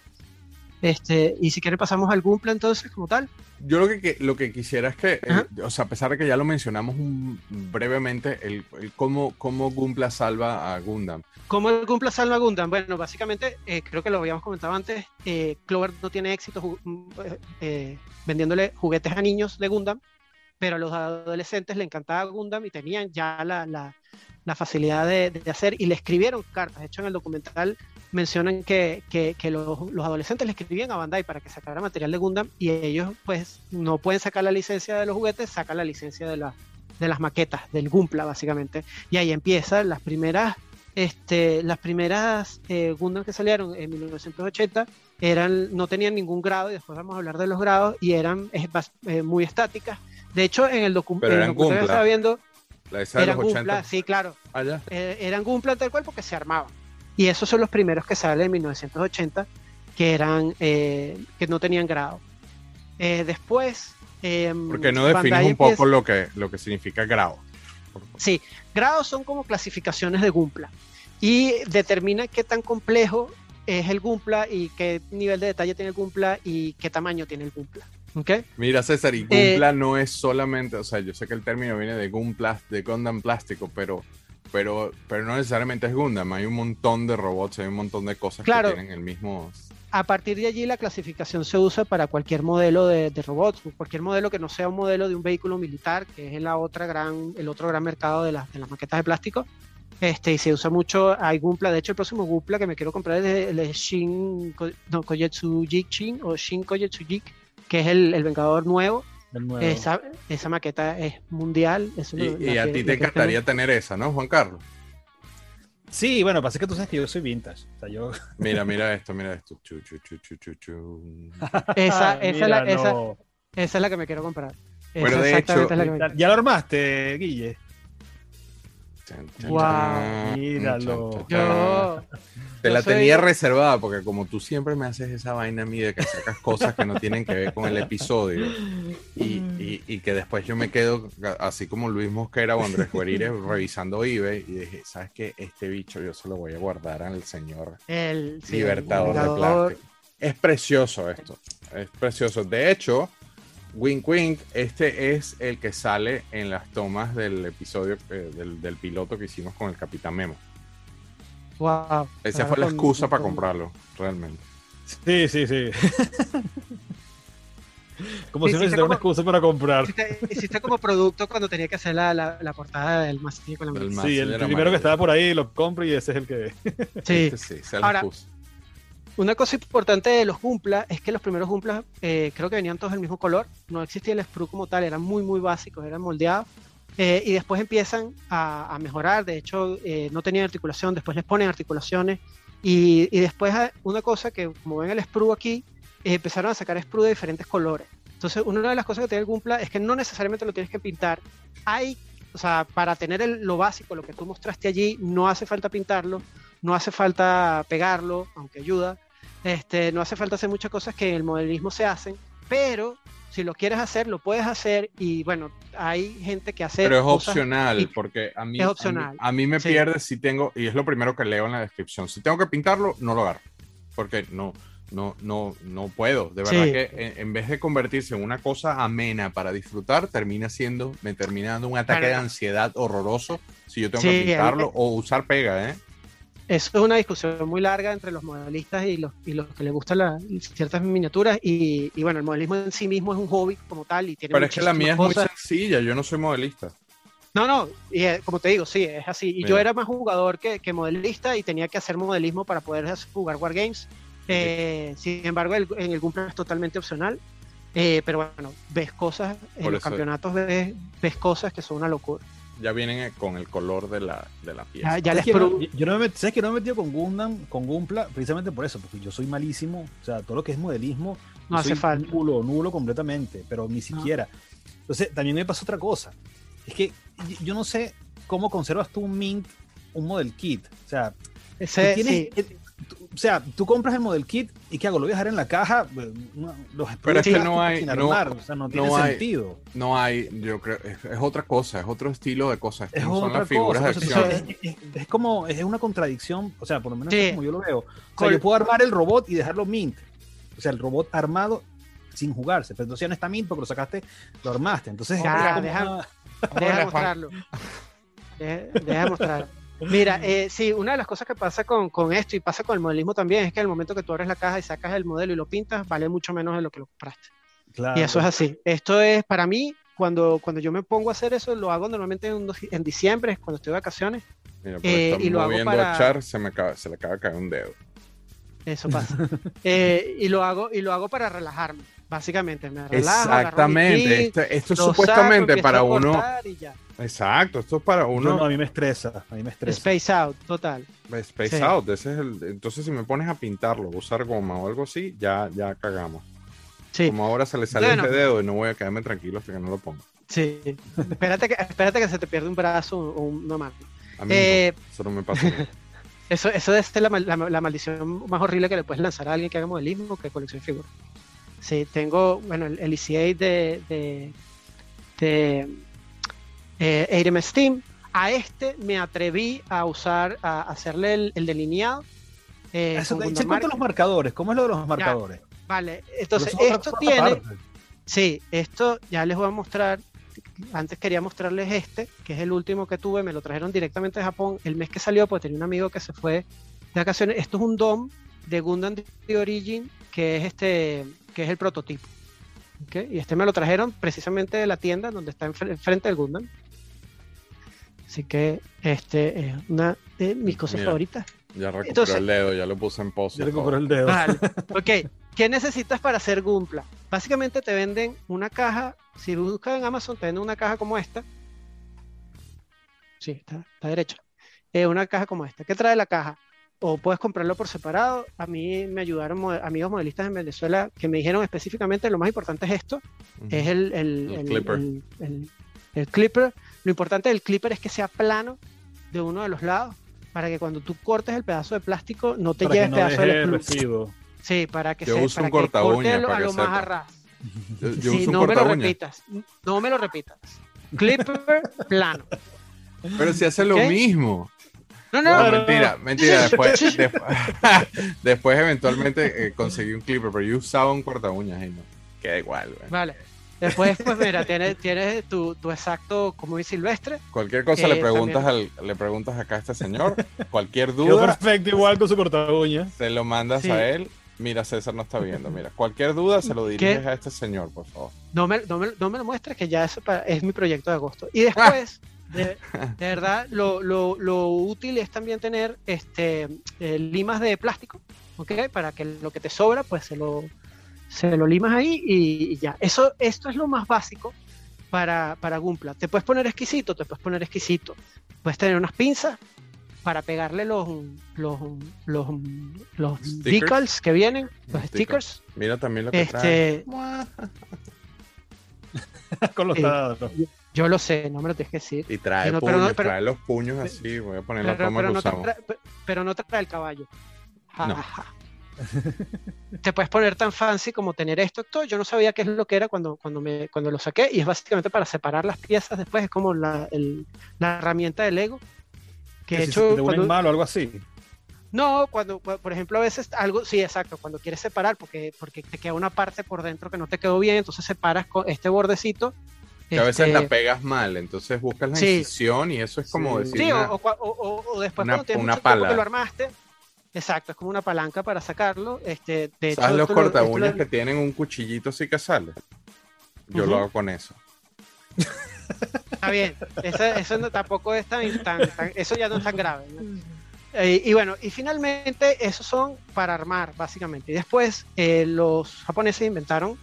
Este, y si quieren pasamos al Gunpla entonces como tal. Yo lo que, lo que quisiera es que, eh, o sea, a pesar de que ya lo mencionamos un- brevemente, el, el cómo, cómo Gumpla salva a Gundam. ¿Cómo el Gunpla salva a Gundam? Bueno, básicamente, eh, creo que lo habíamos comentado antes, eh, Clover no tiene éxito ju- mm, eh, vendiéndole juguetes a niños de Gundam, pero a los adolescentes le encantaba Gundam y tenían ya la, la- la facilidad de, de hacer y le escribieron cartas. De hecho, en el documental mencionan que, que- que los, los adolescentes le escribían a Bandai para que sacara material de Gundam y ellos pues no pueden sacar la licencia de los juguetes, sacan la licencia de, la- de las maquetas, del Gumpla básicamente. Y ahí empiezan las primeras este, las primeras eh, Gundam que salieron en 1980 eran, no tenían ningún grado, y después vamos a hablar de los grados, y eran eh, muy estáticas. De hecho, en el, docu- Pero en el eran documental que estaba viendo, La de eran los 80. Gunpla, sí, claro, Ah, eh, eran Gunpla tal cual porque se armaban. Y esos son los primeros que salen en 1980, que eran, eh, que no tenían grado. Eh, después... eh, Porque no Bandai defines un empieza- poco lo que, lo que significa grado. Sí, grados son como clasificaciones de Gumpla y determina qué tan complejo es el Gumpla y qué nivel de detalle tiene el Gumpla y qué tamaño tiene el Gumpla. ¿Ok? Mira, César, y Eh, Gumpla no es solamente, o sea, yo sé que el término viene de Gumpla, de Gundam plástico, pero, pero, pero no necesariamente es Gundam. Hay un montón de robots, hay un montón de cosas Claro. que tienen el mismo. A partir de allí la clasificación se usa para cualquier modelo de, de robots, cualquier modelo que no sea un modelo de un vehículo militar, que es la otra gran, el otro gran mercado de, las- de las maquetas de plástico. Este, y se usa mucho, hay Gumpla, de hecho el próximo Gumpla que me quiero comprar es el Shin, no, Kojetsu Jik Shin o Shin Kojetsu Jik, que es el, el Vengador nuevo. Esa, esa maqueta es mundial. eso Y, a ti te que encantaría tener esa, ¿no, Juan Carlos? Sí, bueno, pasa que tú sabes que yo soy vintage. O sea, yo... Mira, mira esto, mira esto. Chu, chu, chu, chu, chu, chu. tenemos. Esa, esa, es la, Mira, esa, no. esa es la que me quiero comprar. Bueno, de exactamente hecho- es la que me Ya lo armaste, Guille. Chan, chan, Guau, chan, míralo. Yo, Te yo la soy- tenía reservada porque como tú siempre me haces esa vaina a mí de que sacas cosas que no tienen que ver con el episodio y, y- y que después yo me quedo así como Luis Mosquera o Andrés Guerire revisando eBay y dije, ¿sabes qué? Este bicho yo se lo voy a guardar al señor el sí, Libertador el de plástico. Es precioso esto, es precioso. De hecho, Wink Wink, este es el que sale en las tomas del episodio eh, del, del piloto que hicimos con el Capitán Memo. Wow. Esa fue la excusa para comprarlo, realmente. Sí, sí, sí. como Sí, si sí, no necesitara una excusa para comprar. Hiciste, hiciste como producto cuando tenía que hacer la, la, la portada del mastillo con la Sí, el primero que estaba por ahí lo compro y ese es el que. Sí. Este sí, Ahora, excusa. Una cosa importante de los Gumpla es que los primeros Gumpla eh, creo que venían todos del mismo color, no existía el sprue como tal, eran muy muy básicos, eran moldeados. Eh, y después empiezan a, mejorar, de hecho eh, no tenían articulación, después les ponen articulaciones. Y, después ah, una cosa que como ven el sprue aquí, eh, empezaron a sacar sprue de diferentes colores. Entonces una de las cosas que tiene el Gumpla es que no necesariamente lo tienes que pintar, hay o sea, para tener el- lo básico, lo que tú mostraste allí, no hace falta pintarlo, no hace falta pegarlo, aunque ayuda, este, no hace falta hacer muchas cosas que en el modelismo se hacen, pero si lo quieres hacer, lo puedes hacer y bueno, hay gente que hace Pero es cosas- opcional, y- porque a mí, es a mí- opcional, A mí, me sí. pierde si tengo, y es lo primero que leo en la descripción, si tengo que pintarlo, no lo agarro, porque no, no, no, no puedo. De verdad Sí. que en, en vez de convertirse en una cosa amena para disfrutar, termina siendo, me termina dando un ataque Bueno, de ansiedad horroroso si yo tengo Sí, que pintarlo el- o usar pega, ¿eh? Eso es una discusión muy larga entre los modelistas y los, y los que les gustan las ciertas miniaturas. Y, y bueno, el modelismo en sí mismo es un hobby como tal. Y tiene Pero es que la mía es muy cosas. sencilla, yo no soy modelista. No, no, y eh, como te digo, sí, es así. Y yo era más jugador que, que modelista y tenía que hacer modelismo para poder jugar Wargames. Eh, sin embargo, el- en el Gunpla es totalmente opcional. Eh, pero bueno, ves cosas, en Por los eso- campeonatos ves, ves cosas que son una locura. Ya vienen eh, con el color de la, de la pieza. Ya, ya les ¿Sabes que, no, probu- yo no me, met- ¿sabes que no me he metido con Gundam, con Gunpla? Precisamente por eso, porque yo soy malísimo. O sea, todo lo que es modelismo, No hace soy falta. Nulo, nulo completamente, pero ni siquiera. Entonces, también me pasó otra cosa. Es que yo no sé cómo conservas tú un Mint, un model kit. O sea, Ese, tienes, sí. O sea, tú compras el model kit y ¿qué hago? Lo voy a dejar en la caja. una- los Pero es que no hay- sin no- armar, o sea, no tiene no hay- sentido. No hay, yo creo, es, es otra cosa, es otro estilo de cosas. Es no son las figuras cosa. de pues, acción. es, es- es como, es una contradicción, o sea, por lo menos Sí. es como yo lo veo. O sea, Col- yo puedo armar el robot y dejarlo mint. O sea, el robot armado sin jugarse. Pero entonces ya no está mint porque lo sacaste, lo armaste. Entonces, Ya, deja- una- Deja Hola, de Juan. mostrarlo. Deja, deja de mostrarlo. Mira, eh, sí, una de las cosas que pasa con, con esto y pasa con el modelismo también es que al momento que tú abres la caja y sacas el modelo y lo pintas, vale mucho menos de lo que lo compraste. claro. Y eso es así. Esto es, para mí, cuando, cuando yo me pongo a hacer eso, lo hago normalmente en, en diciembre, cuando estoy de vacaciones. Mira, por eh, y lo hago para- a Char, se, me acaba, se le acaba de caer un dedo. Eso pasa. Eh, y lo hago y lo hago para relajarme, básicamente. Me relajo, Exactamente. Esto, esto es saco, supuestamente para uno. Exacto, esto es para No, uno. no, a mí me estresa. A mí me estresa. Space out, total. Space Sí. out. Ese es el, entonces, si me pones a pintarlo, usar goma o algo así, ya, ya cagamos. Sí. Como ahora se le sale Bueno. este dedo y no voy a quedarme tranquilo hasta que no lo ponga. Sí, espérate que, espérate que se te pierde un brazo o una mano. A mí Eh, no, eso no me pasa. Eso, eso es la, la, la maldición más horrible que le puedes lanzar a alguien que haga modelismo que coleccione figuras. Sí, tengo, bueno, el, ECA de, de, de eh, ARM Steam. A este me atreví a usar, a hacerle el, el delineado. eh, Eso, se los marcadores. ¿Cómo es lo de los marcadores? Vale, entonces esto tiene, parte. Sí, esto ya les voy a mostrar. Antes quería mostrarles este, que es el último que tuve. Me lo trajeron directamente de Japón el mes que salió, porque tenía un amigo que se fue de vacaciones. Esto es un DOM de Gundam The Origin, que es este, que es el prototipo. ¿ok? Y este me lo trajeron precisamente de la tienda donde está enfre- enfrente del Gundam. Así que este es una de mis cosas Mira. favoritas. Ya recuperó Entonces- el dedo, ya lo puse en pose. Yo recupero el dedo. Vale. Ok, ¿qué necesitas para hacer Gunpla? Básicamente te venden una caja, si buscas en Amazon, te venden una caja como esta. Sí, está, está derecha. Eh, una caja como esta. ¿Qué trae la caja? O puedes comprarlo por separado. A mí me ayudaron mo- amigos modelistas en Venezuela que me dijeron específicamente lo más importante es esto, es el, el, El el- clipper. el- el- el clipper. Lo importante del clipper es que sea plano de uno de los lados para que cuando tú cortes el pedazo de plástico no te Para lleves no pedazo de residuo. Sí, para que Yo se uso para un que corta corte uña para a lo sepa. Yo, yo Sí, uso un no me lo uña. repitas. No me lo repitas. Clipper plano. Pero si hace lo mismo. No, No, no, mentira, mentira. Después, después, después eventualmente eh, conseguí un clipper, pero yo usaba un corta uñas y no. Queda igual, güey. Vale. Después, pues mira, tienes, tienes tu, tu exacto como es silvestre. Cualquier cosa Eh, le preguntas al, le preguntas acá a este señor, cualquier Quedó duda, perfecto igual con su corta uña. se lo mandas Sí. a él. Mira, César no está viendo. Mira, cualquier duda se lo diriges a este señor, por favor. No me, no me, no me lo muestres, que ya eso pa- es mi proyecto de agosto. Y después, de, de verdad, lo, lo, lo útil es también tener este, eh, limas de plástico, ¿ok? Para que lo que te sobra, pues se lo, se lo limas ahí y, y ya. Eso, esto es lo más básico para, para Gunpla. Te puedes poner exquisito, te puedes poner exquisito. Puedes tener unas pinzas para pegarle los, los, los, los decals que vienen, los Stickers. stickers. Mira también lo que trae. Este, con los Sí. taladros. Yo lo sé, no me lo tienes que decir. Y trae Y no- pero puños, no- pero- trae los puños así. Voy a poner la Pero, toma pero que no te usamos. trae, pero no trae el caballo. Ja, No. ja, ja. te puedes poner tan fancy como tener esto. todo. Yo no sabía qué es lo que era cuando, cuando, me, cuando lo saqué y es básicamente para separar las piezas después. Es como la, el- la herramienta de Lego. Que te unen cuando- mal o algo así. no, cuando, cu- por ejemplo, a veces algo, sí, exacto, cuando quieres separar, porque, porque te queda una parte por dentro que no te quedó bien, entonces separas con este bordecito. Que a veces este, la pegas mal, entonces buscas la Sí. incisión y eso es como Sí. decir. Sí, o, una- o cua- o- o- o después una- cuando tienes una mucho pala. que lo armaste. Exacto, es como una palanca para sacarlo. Este, de ¿Sabes hecho, los lo- corta lo- uñas que tienen un cuchillito así que sale? Yo lo hago con eso. Está bien, eso, eso no, tampoco es tan, tan- tan- eso ya no es tan grave. ¿no? Eh, y bueno, y finalmente esos son para armar, básicamente. Y después eh, los japoneses inventaron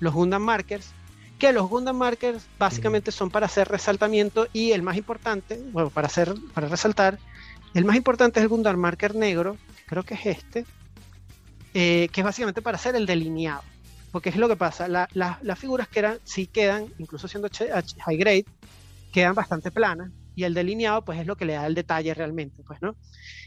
los Gundam Markers, que los Gundam Markers básicamente son para hacer resaltamiento y el más importante, bueno, para hacer, para resaltar, el más importante es el Gundam Marker negro, creo que es este, eh, que es básicamente para hacer el delineado. Porque es lo que pasa, la- la- las figuras que eran, sí quedan, incluso siendo high grade, quedan bastante planas y el delineado pues es lo que le da el detalle realmente, pues, ¿no?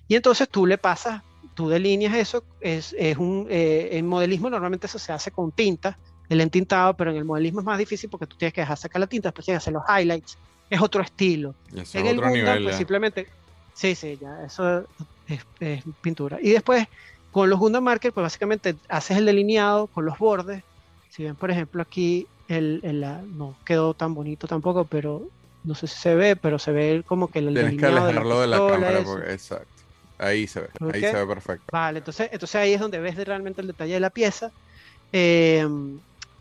Y entonces tú le pasas, tú delineas eso, es, es un, eh, en modelismo normalmente eso se hace con tinta, el entintado, pero en el modelismo es más difícil porque tú tienes que dejar sacar la tinta, después tienes que hacer los highlights, es otro estilo. En es el otro Gundam, nivel. pues simplemente, sí, sí, ya, eso es, es pintura. Y después, con los Gundam Marker, pues básicamente haces el delineado con los bordes. Si ven, por ejemplo, aquí, el, el- la- no quedó tan bonito tampoco, pero no sé si se ve, pero se ve como que el Tienes que delineado alejarlo de la pistola, cámara. eso. porque- exacto. Ahí se ve. ¿Por Ahí se ve perfecto. Vale, entonces, entonces ahí es donde ves de- realmente el detalle de la pieza. Eh,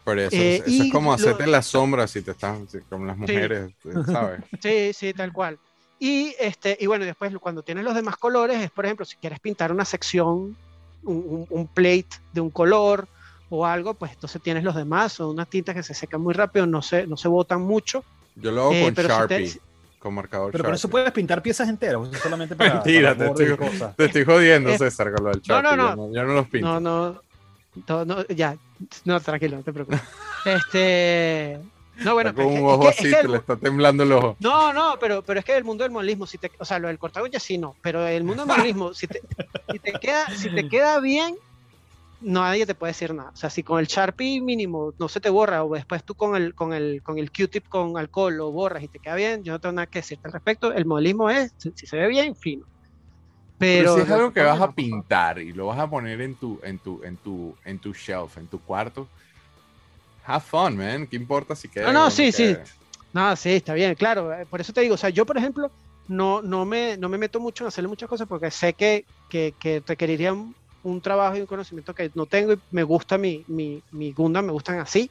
Por eso, Eh, eso es como lo- hacerte las sombras si te están, si- como las mujeres, eh, ¿sabes? Sí, sí, tal cual. Y, este, y bueno, después cuando tienes los demás colores, es por ejemplo, si quieres pintar una sección, un, un- un plate de un color o algo, pues entonces tienes los demás, son unas tintas que se secan muy rápido, no se, no se botan mucho. Yo lo hago Eh, con pero si te- Sharpie, con marcador Pero por eso Sharpie. puedes pintar piezas enteras, solamente para. Mentira, para te estoy- cosas. Te estoy jodiendo, César, con lo del no, no, Sharpie. no. Yo, no, yo no los pinto. No, no, no, no, ya, no, tranquilo, no te preocupes. Este, no, bueno, Está con un ojo es que- así, es que te le está temblando el ojo. No, no, pero, pero es que el mundo del modelismo, si te, o sea, lo del corta uñas sí no, pero el mundo del modelismo, si te, si te queda, si te queda bien, nadie te puede decir nada. O sea, si con el Sharpie mínimo no se te borra, o después tú con el, con el, con el Q-tip con alcohol lo borras y te queda bien, yo no tengo nada que decirte al respecto. El modelismo es, si, si se ve bien, fino. Pero, Pero, si es algo que vas a no, pintar y lo vas a poner en tu, en tu, en tu, en tu shelf, en tu cuarto, have fun, man. ¿Qué importa si queda? No, no, sí, sí. No, sí, está bien, claro. eh, Por eso te digo, o sea, yo, por ejemplo, no, no, me, no me meto mucho en hacerle muchas cosas porque sé que, que, que requeriría un, un trabajo y un conocimiento que no tengo y me gusta mi, mi, mi Gundam, me gustan así.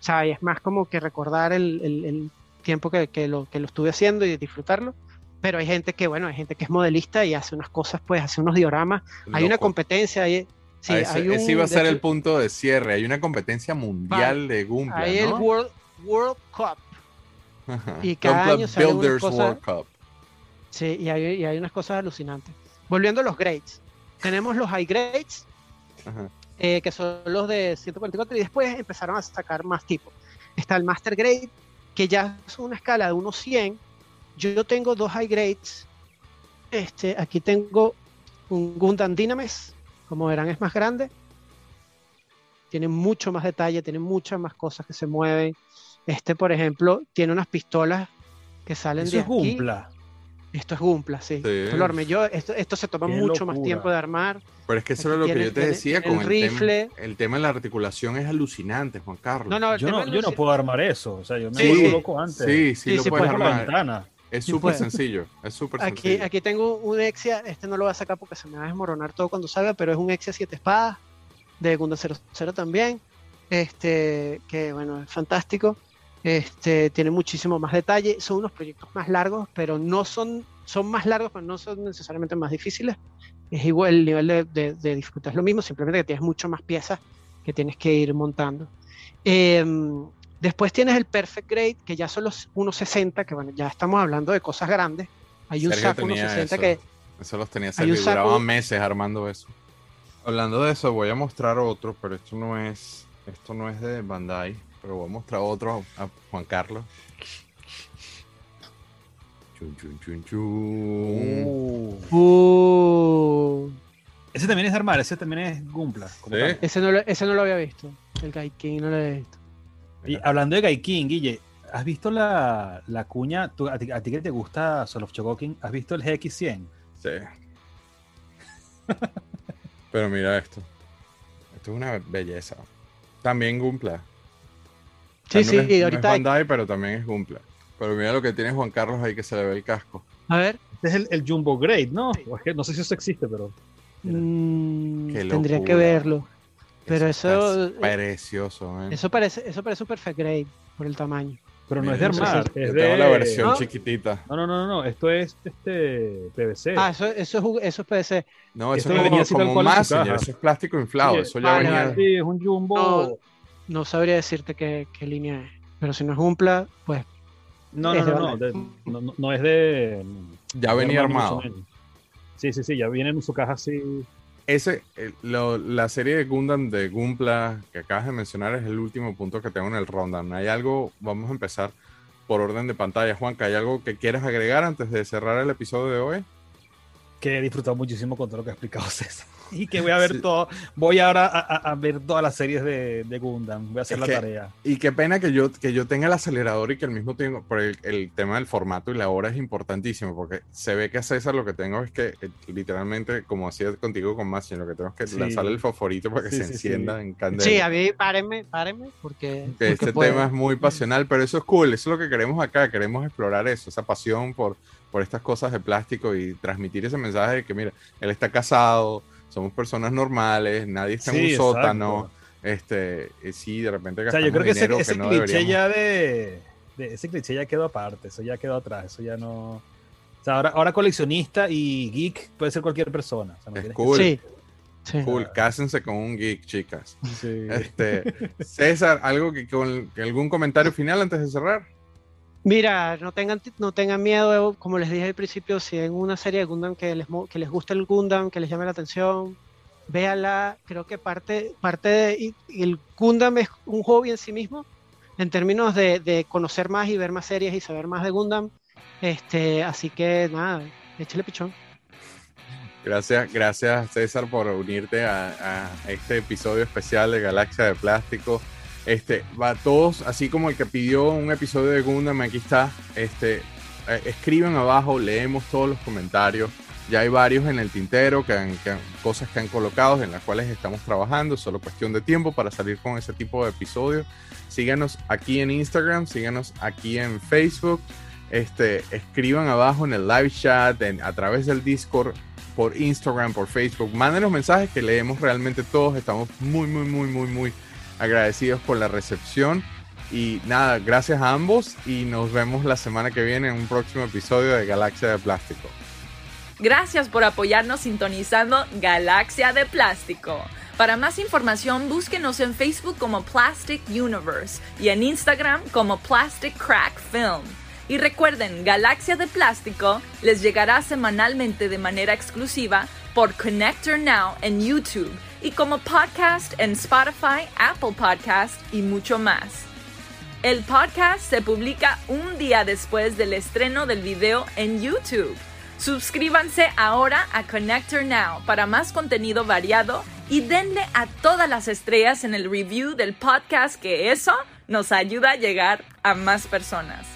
O sea, y es más como que recordar el, el, el tiempo que, que, lo, que lo estuve haciendo y disfrutarlo. Pero hay gente que, bueno, hay gente que es modelista y hace unas cosas, pues, hace unos dioramas. Hay una competencia, hay, sí, Ah, ese, hay un, ese iba a ser el punto de cierre. Hay una competencia mundial de Gumpla, hay el. World, World Cup. Ajá. y cada Gunpla año sale Builders World Cup. Sí, y hay, y hay unas cosas alucinantes. Volviendo a los grades. Tenemos los high grades, Ajá. eh, que son los de 144, y después empezaron a sacar más tipos. Está el Master Grade, que ya es una escala de unos 100. Yo, tengo dos high grades. Este, aquí tengo un Gundam Dynames, como verán es más grande. Tiene mucho más detalle, tiene muchas más cosas que se mueven. Este, por ejemplo, tiene unas pistolas que salen Eso de es aquí. Gumpla. Esto es Gumpla, sí. Sí. Esto lo armé yo. Esto, esto se toma Qué mucho más tiempo de armar. Pero es que eso es lo que yo te decía con el el, rifle. Tema, el tema de la articulación es alucinante, Juan Carlos. No, no, Yo no, yo no puedo armar eso. O sea, yo me Sí. loco antes. Sí, sí, Sí, lo sí, puedes la armar. ventana. Es súper puedes. sencillo. Es súper Aquí, sencillo. aquí tengo un Exia, este no lo voy a sacar porque se me va a desmoronar todo cuando salga, pero es un Exia 7 espadas de Gundam 00 también. Este, que bueno, es fantástico. Este, tiene muchísimo más detalle. Son unos proyectos más largos, pero no son, son más largos, pero no son necesariamente más difíciles. Es igual, el nivel de, de, de dificultad es lo mismo, simplemente que tienes mucho más piezas que tienes que ir montando. Em, después tienes el Perfect Grade, que ya son los 1.60, que bueno, ya estamos hablando de cosas grandes. Hay un Sergio saco tenía 1.60 eso. que Eso los tenía Sergio, saco- meses armando eso. Hablando de eso, voy a mostrar otro, pero esto no es, esto no es de Bandai, pero voy a mostrar otro a Juan Carlos. Chun, chun, chun, chun. Uh. Uh, Ese también es de armar, ese también es Gumpla. Sí. ese, no lo, ese no lo había visto. El Gaikin no lo había visto. Y hablando de Gaikin, Guille, ¿has visto la, la cuña? Tú- a, ti, a ti que te gusta Soul of Chogokin, ¿has visto el GX100? Sí. Pero mira esto. Esto es una belleza. También Gumpla. Sí, sí, no es- no es ahorita. Bandai, pero también es Gumpla. Pero mira lo que tiene Juan Carlos ahí que se le ve el casco. A ver. Este es el, el Jumbo Grade, ¿no? O es que no sé si eso existe, pero. Mm, Qué tendría que verlo. Pero eso- está precioso, man. Eso parece, eso parece un perfect grade por el tamaño. Pero no Mira, es de armar, es de. tengo la versión ¿No? chiquitita. No, no, no, no, no, esto es este PVC. Ah, eso, eso, es, eso es PVC. No, eso Esto es venía como, como Messenger, caja. eso es plástico inflado. Sí, eso ya vale, venía. Sí, es un Jumbo. No. No sabría decirte qué, qué línea es. Pero si no es Gumpla, pues No, no, no, de- no, no- no es de. Ya venía armado. Sí, sí, sí, ya viene en su caja así. Ese, lo- la serie de Gundam de Gumpla que acabas de mencionar es el último punto que tengo en el rundown. ¿Hay algo? Vamos a empezar por orden de pantalla. Juanca, ¿hay algo que quieras agregar antes de cerrar el episodio de hoy? Que he disfrutado muchísimo con todo lo que ha explicado César. Y que voy a ver Sí. todo. Voy ahora a, a- a ver todas las series de, de Gundam. Voy a hacer Es la que- tarea. Y qué pena que yo, que yo tenga el acelerador y que al mismo tiempo, por el, el tema del formato y la hora es importantísimo, porque se ve que a César lo que tengo es que eh, literalmente, como hacía contigo con Machine, lo que tengo es que Sí. lanzarle el fosforito para que Sí, se sí, encienda sí. en candela. sí, a mí, párenme, párenme, porque, que porque este puedo. tema es muy pasional, pero eso es cool, eso es lo que queremos acá, queremos explorar eso, esa pasión por, por estas cosas de plástico y transmitir ese mensaje de que, mira, él está casado, somos personas normales, nadie está en un exacto. sótano, este, y sí, de repente O sea, yo creo que ese, dinero ese que no cliché deberíamos. ya de, de- Ese cliché ya quedó aparte. Eso ya quedó atrás. Eso ya no. O sea, ahora, ahora coleccionista y geek puede ser cualquier persona. O sea, no Es tienes cool. Sí, sí. Cool, cásense con un geek, chicas. que- sí. Este, César, algo que con que algún comentario final antes de cerrar. Mira, no tengan, no tengan miedo, como les dije al principio, si en una serie de Gundam que les, que les gusta el Gundam, que les llame la atención, véanla. Creo que parte, parte de, el Gundam es un hobby en sí mismo, en términos de, de conocer más y ver más series y saber más de Gundam. Este, así que nada, échale pichón. Gracias, gracias César por unirte a, a este episodio especial de Galaxia de Plástico. Este, va a todos, así como el que pidió un episodio de Gundam, aquí está. Este, eh, escriben abajo, leemos todos los comentarios. Ya hay varios en el tintero, que han- cosas que han colocado en las cuales estamos trabajando. Solo cuestión de tiempo para salir con ese tipo de episodios. Síganos aquí en Instagram, síganos aquí en Facebook. Este, escriban abajo en el live chat, en- a través del Discord, por Instagram, por Facebook. Mándenos mensajes que leemos realmente todos. Estamos muy, muy, muy, muy, muy agradecidos por la recepción. Y nada, gracias a ambos y nos vemos la semana que viene en un próximo episodio de Galaxia de Plástico. Gracias por apoyarnos sintonizando Galaxia de Plástico. Para más información, búsquenos en Facebook como Plastic Universe y en Instagram como Plastic Crack Film. Y recuerden, Galaxia de Plástico les llegará semanalmente de manera exclusiva por Connector Now en YouTube y como podcast en Spotify, Apple Podcast y mucho más. El podcast se publica un día después del estreno del video en YouTube. Suscríbanse ahora a Connector Now para más contenido variado y denle a todas las estrellas en el review del podcast que eso nos ayuda a llegar a más personas.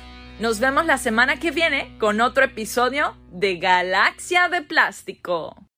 Nos vemos la semana que viene con otro episodio de Galaxia de Plástico.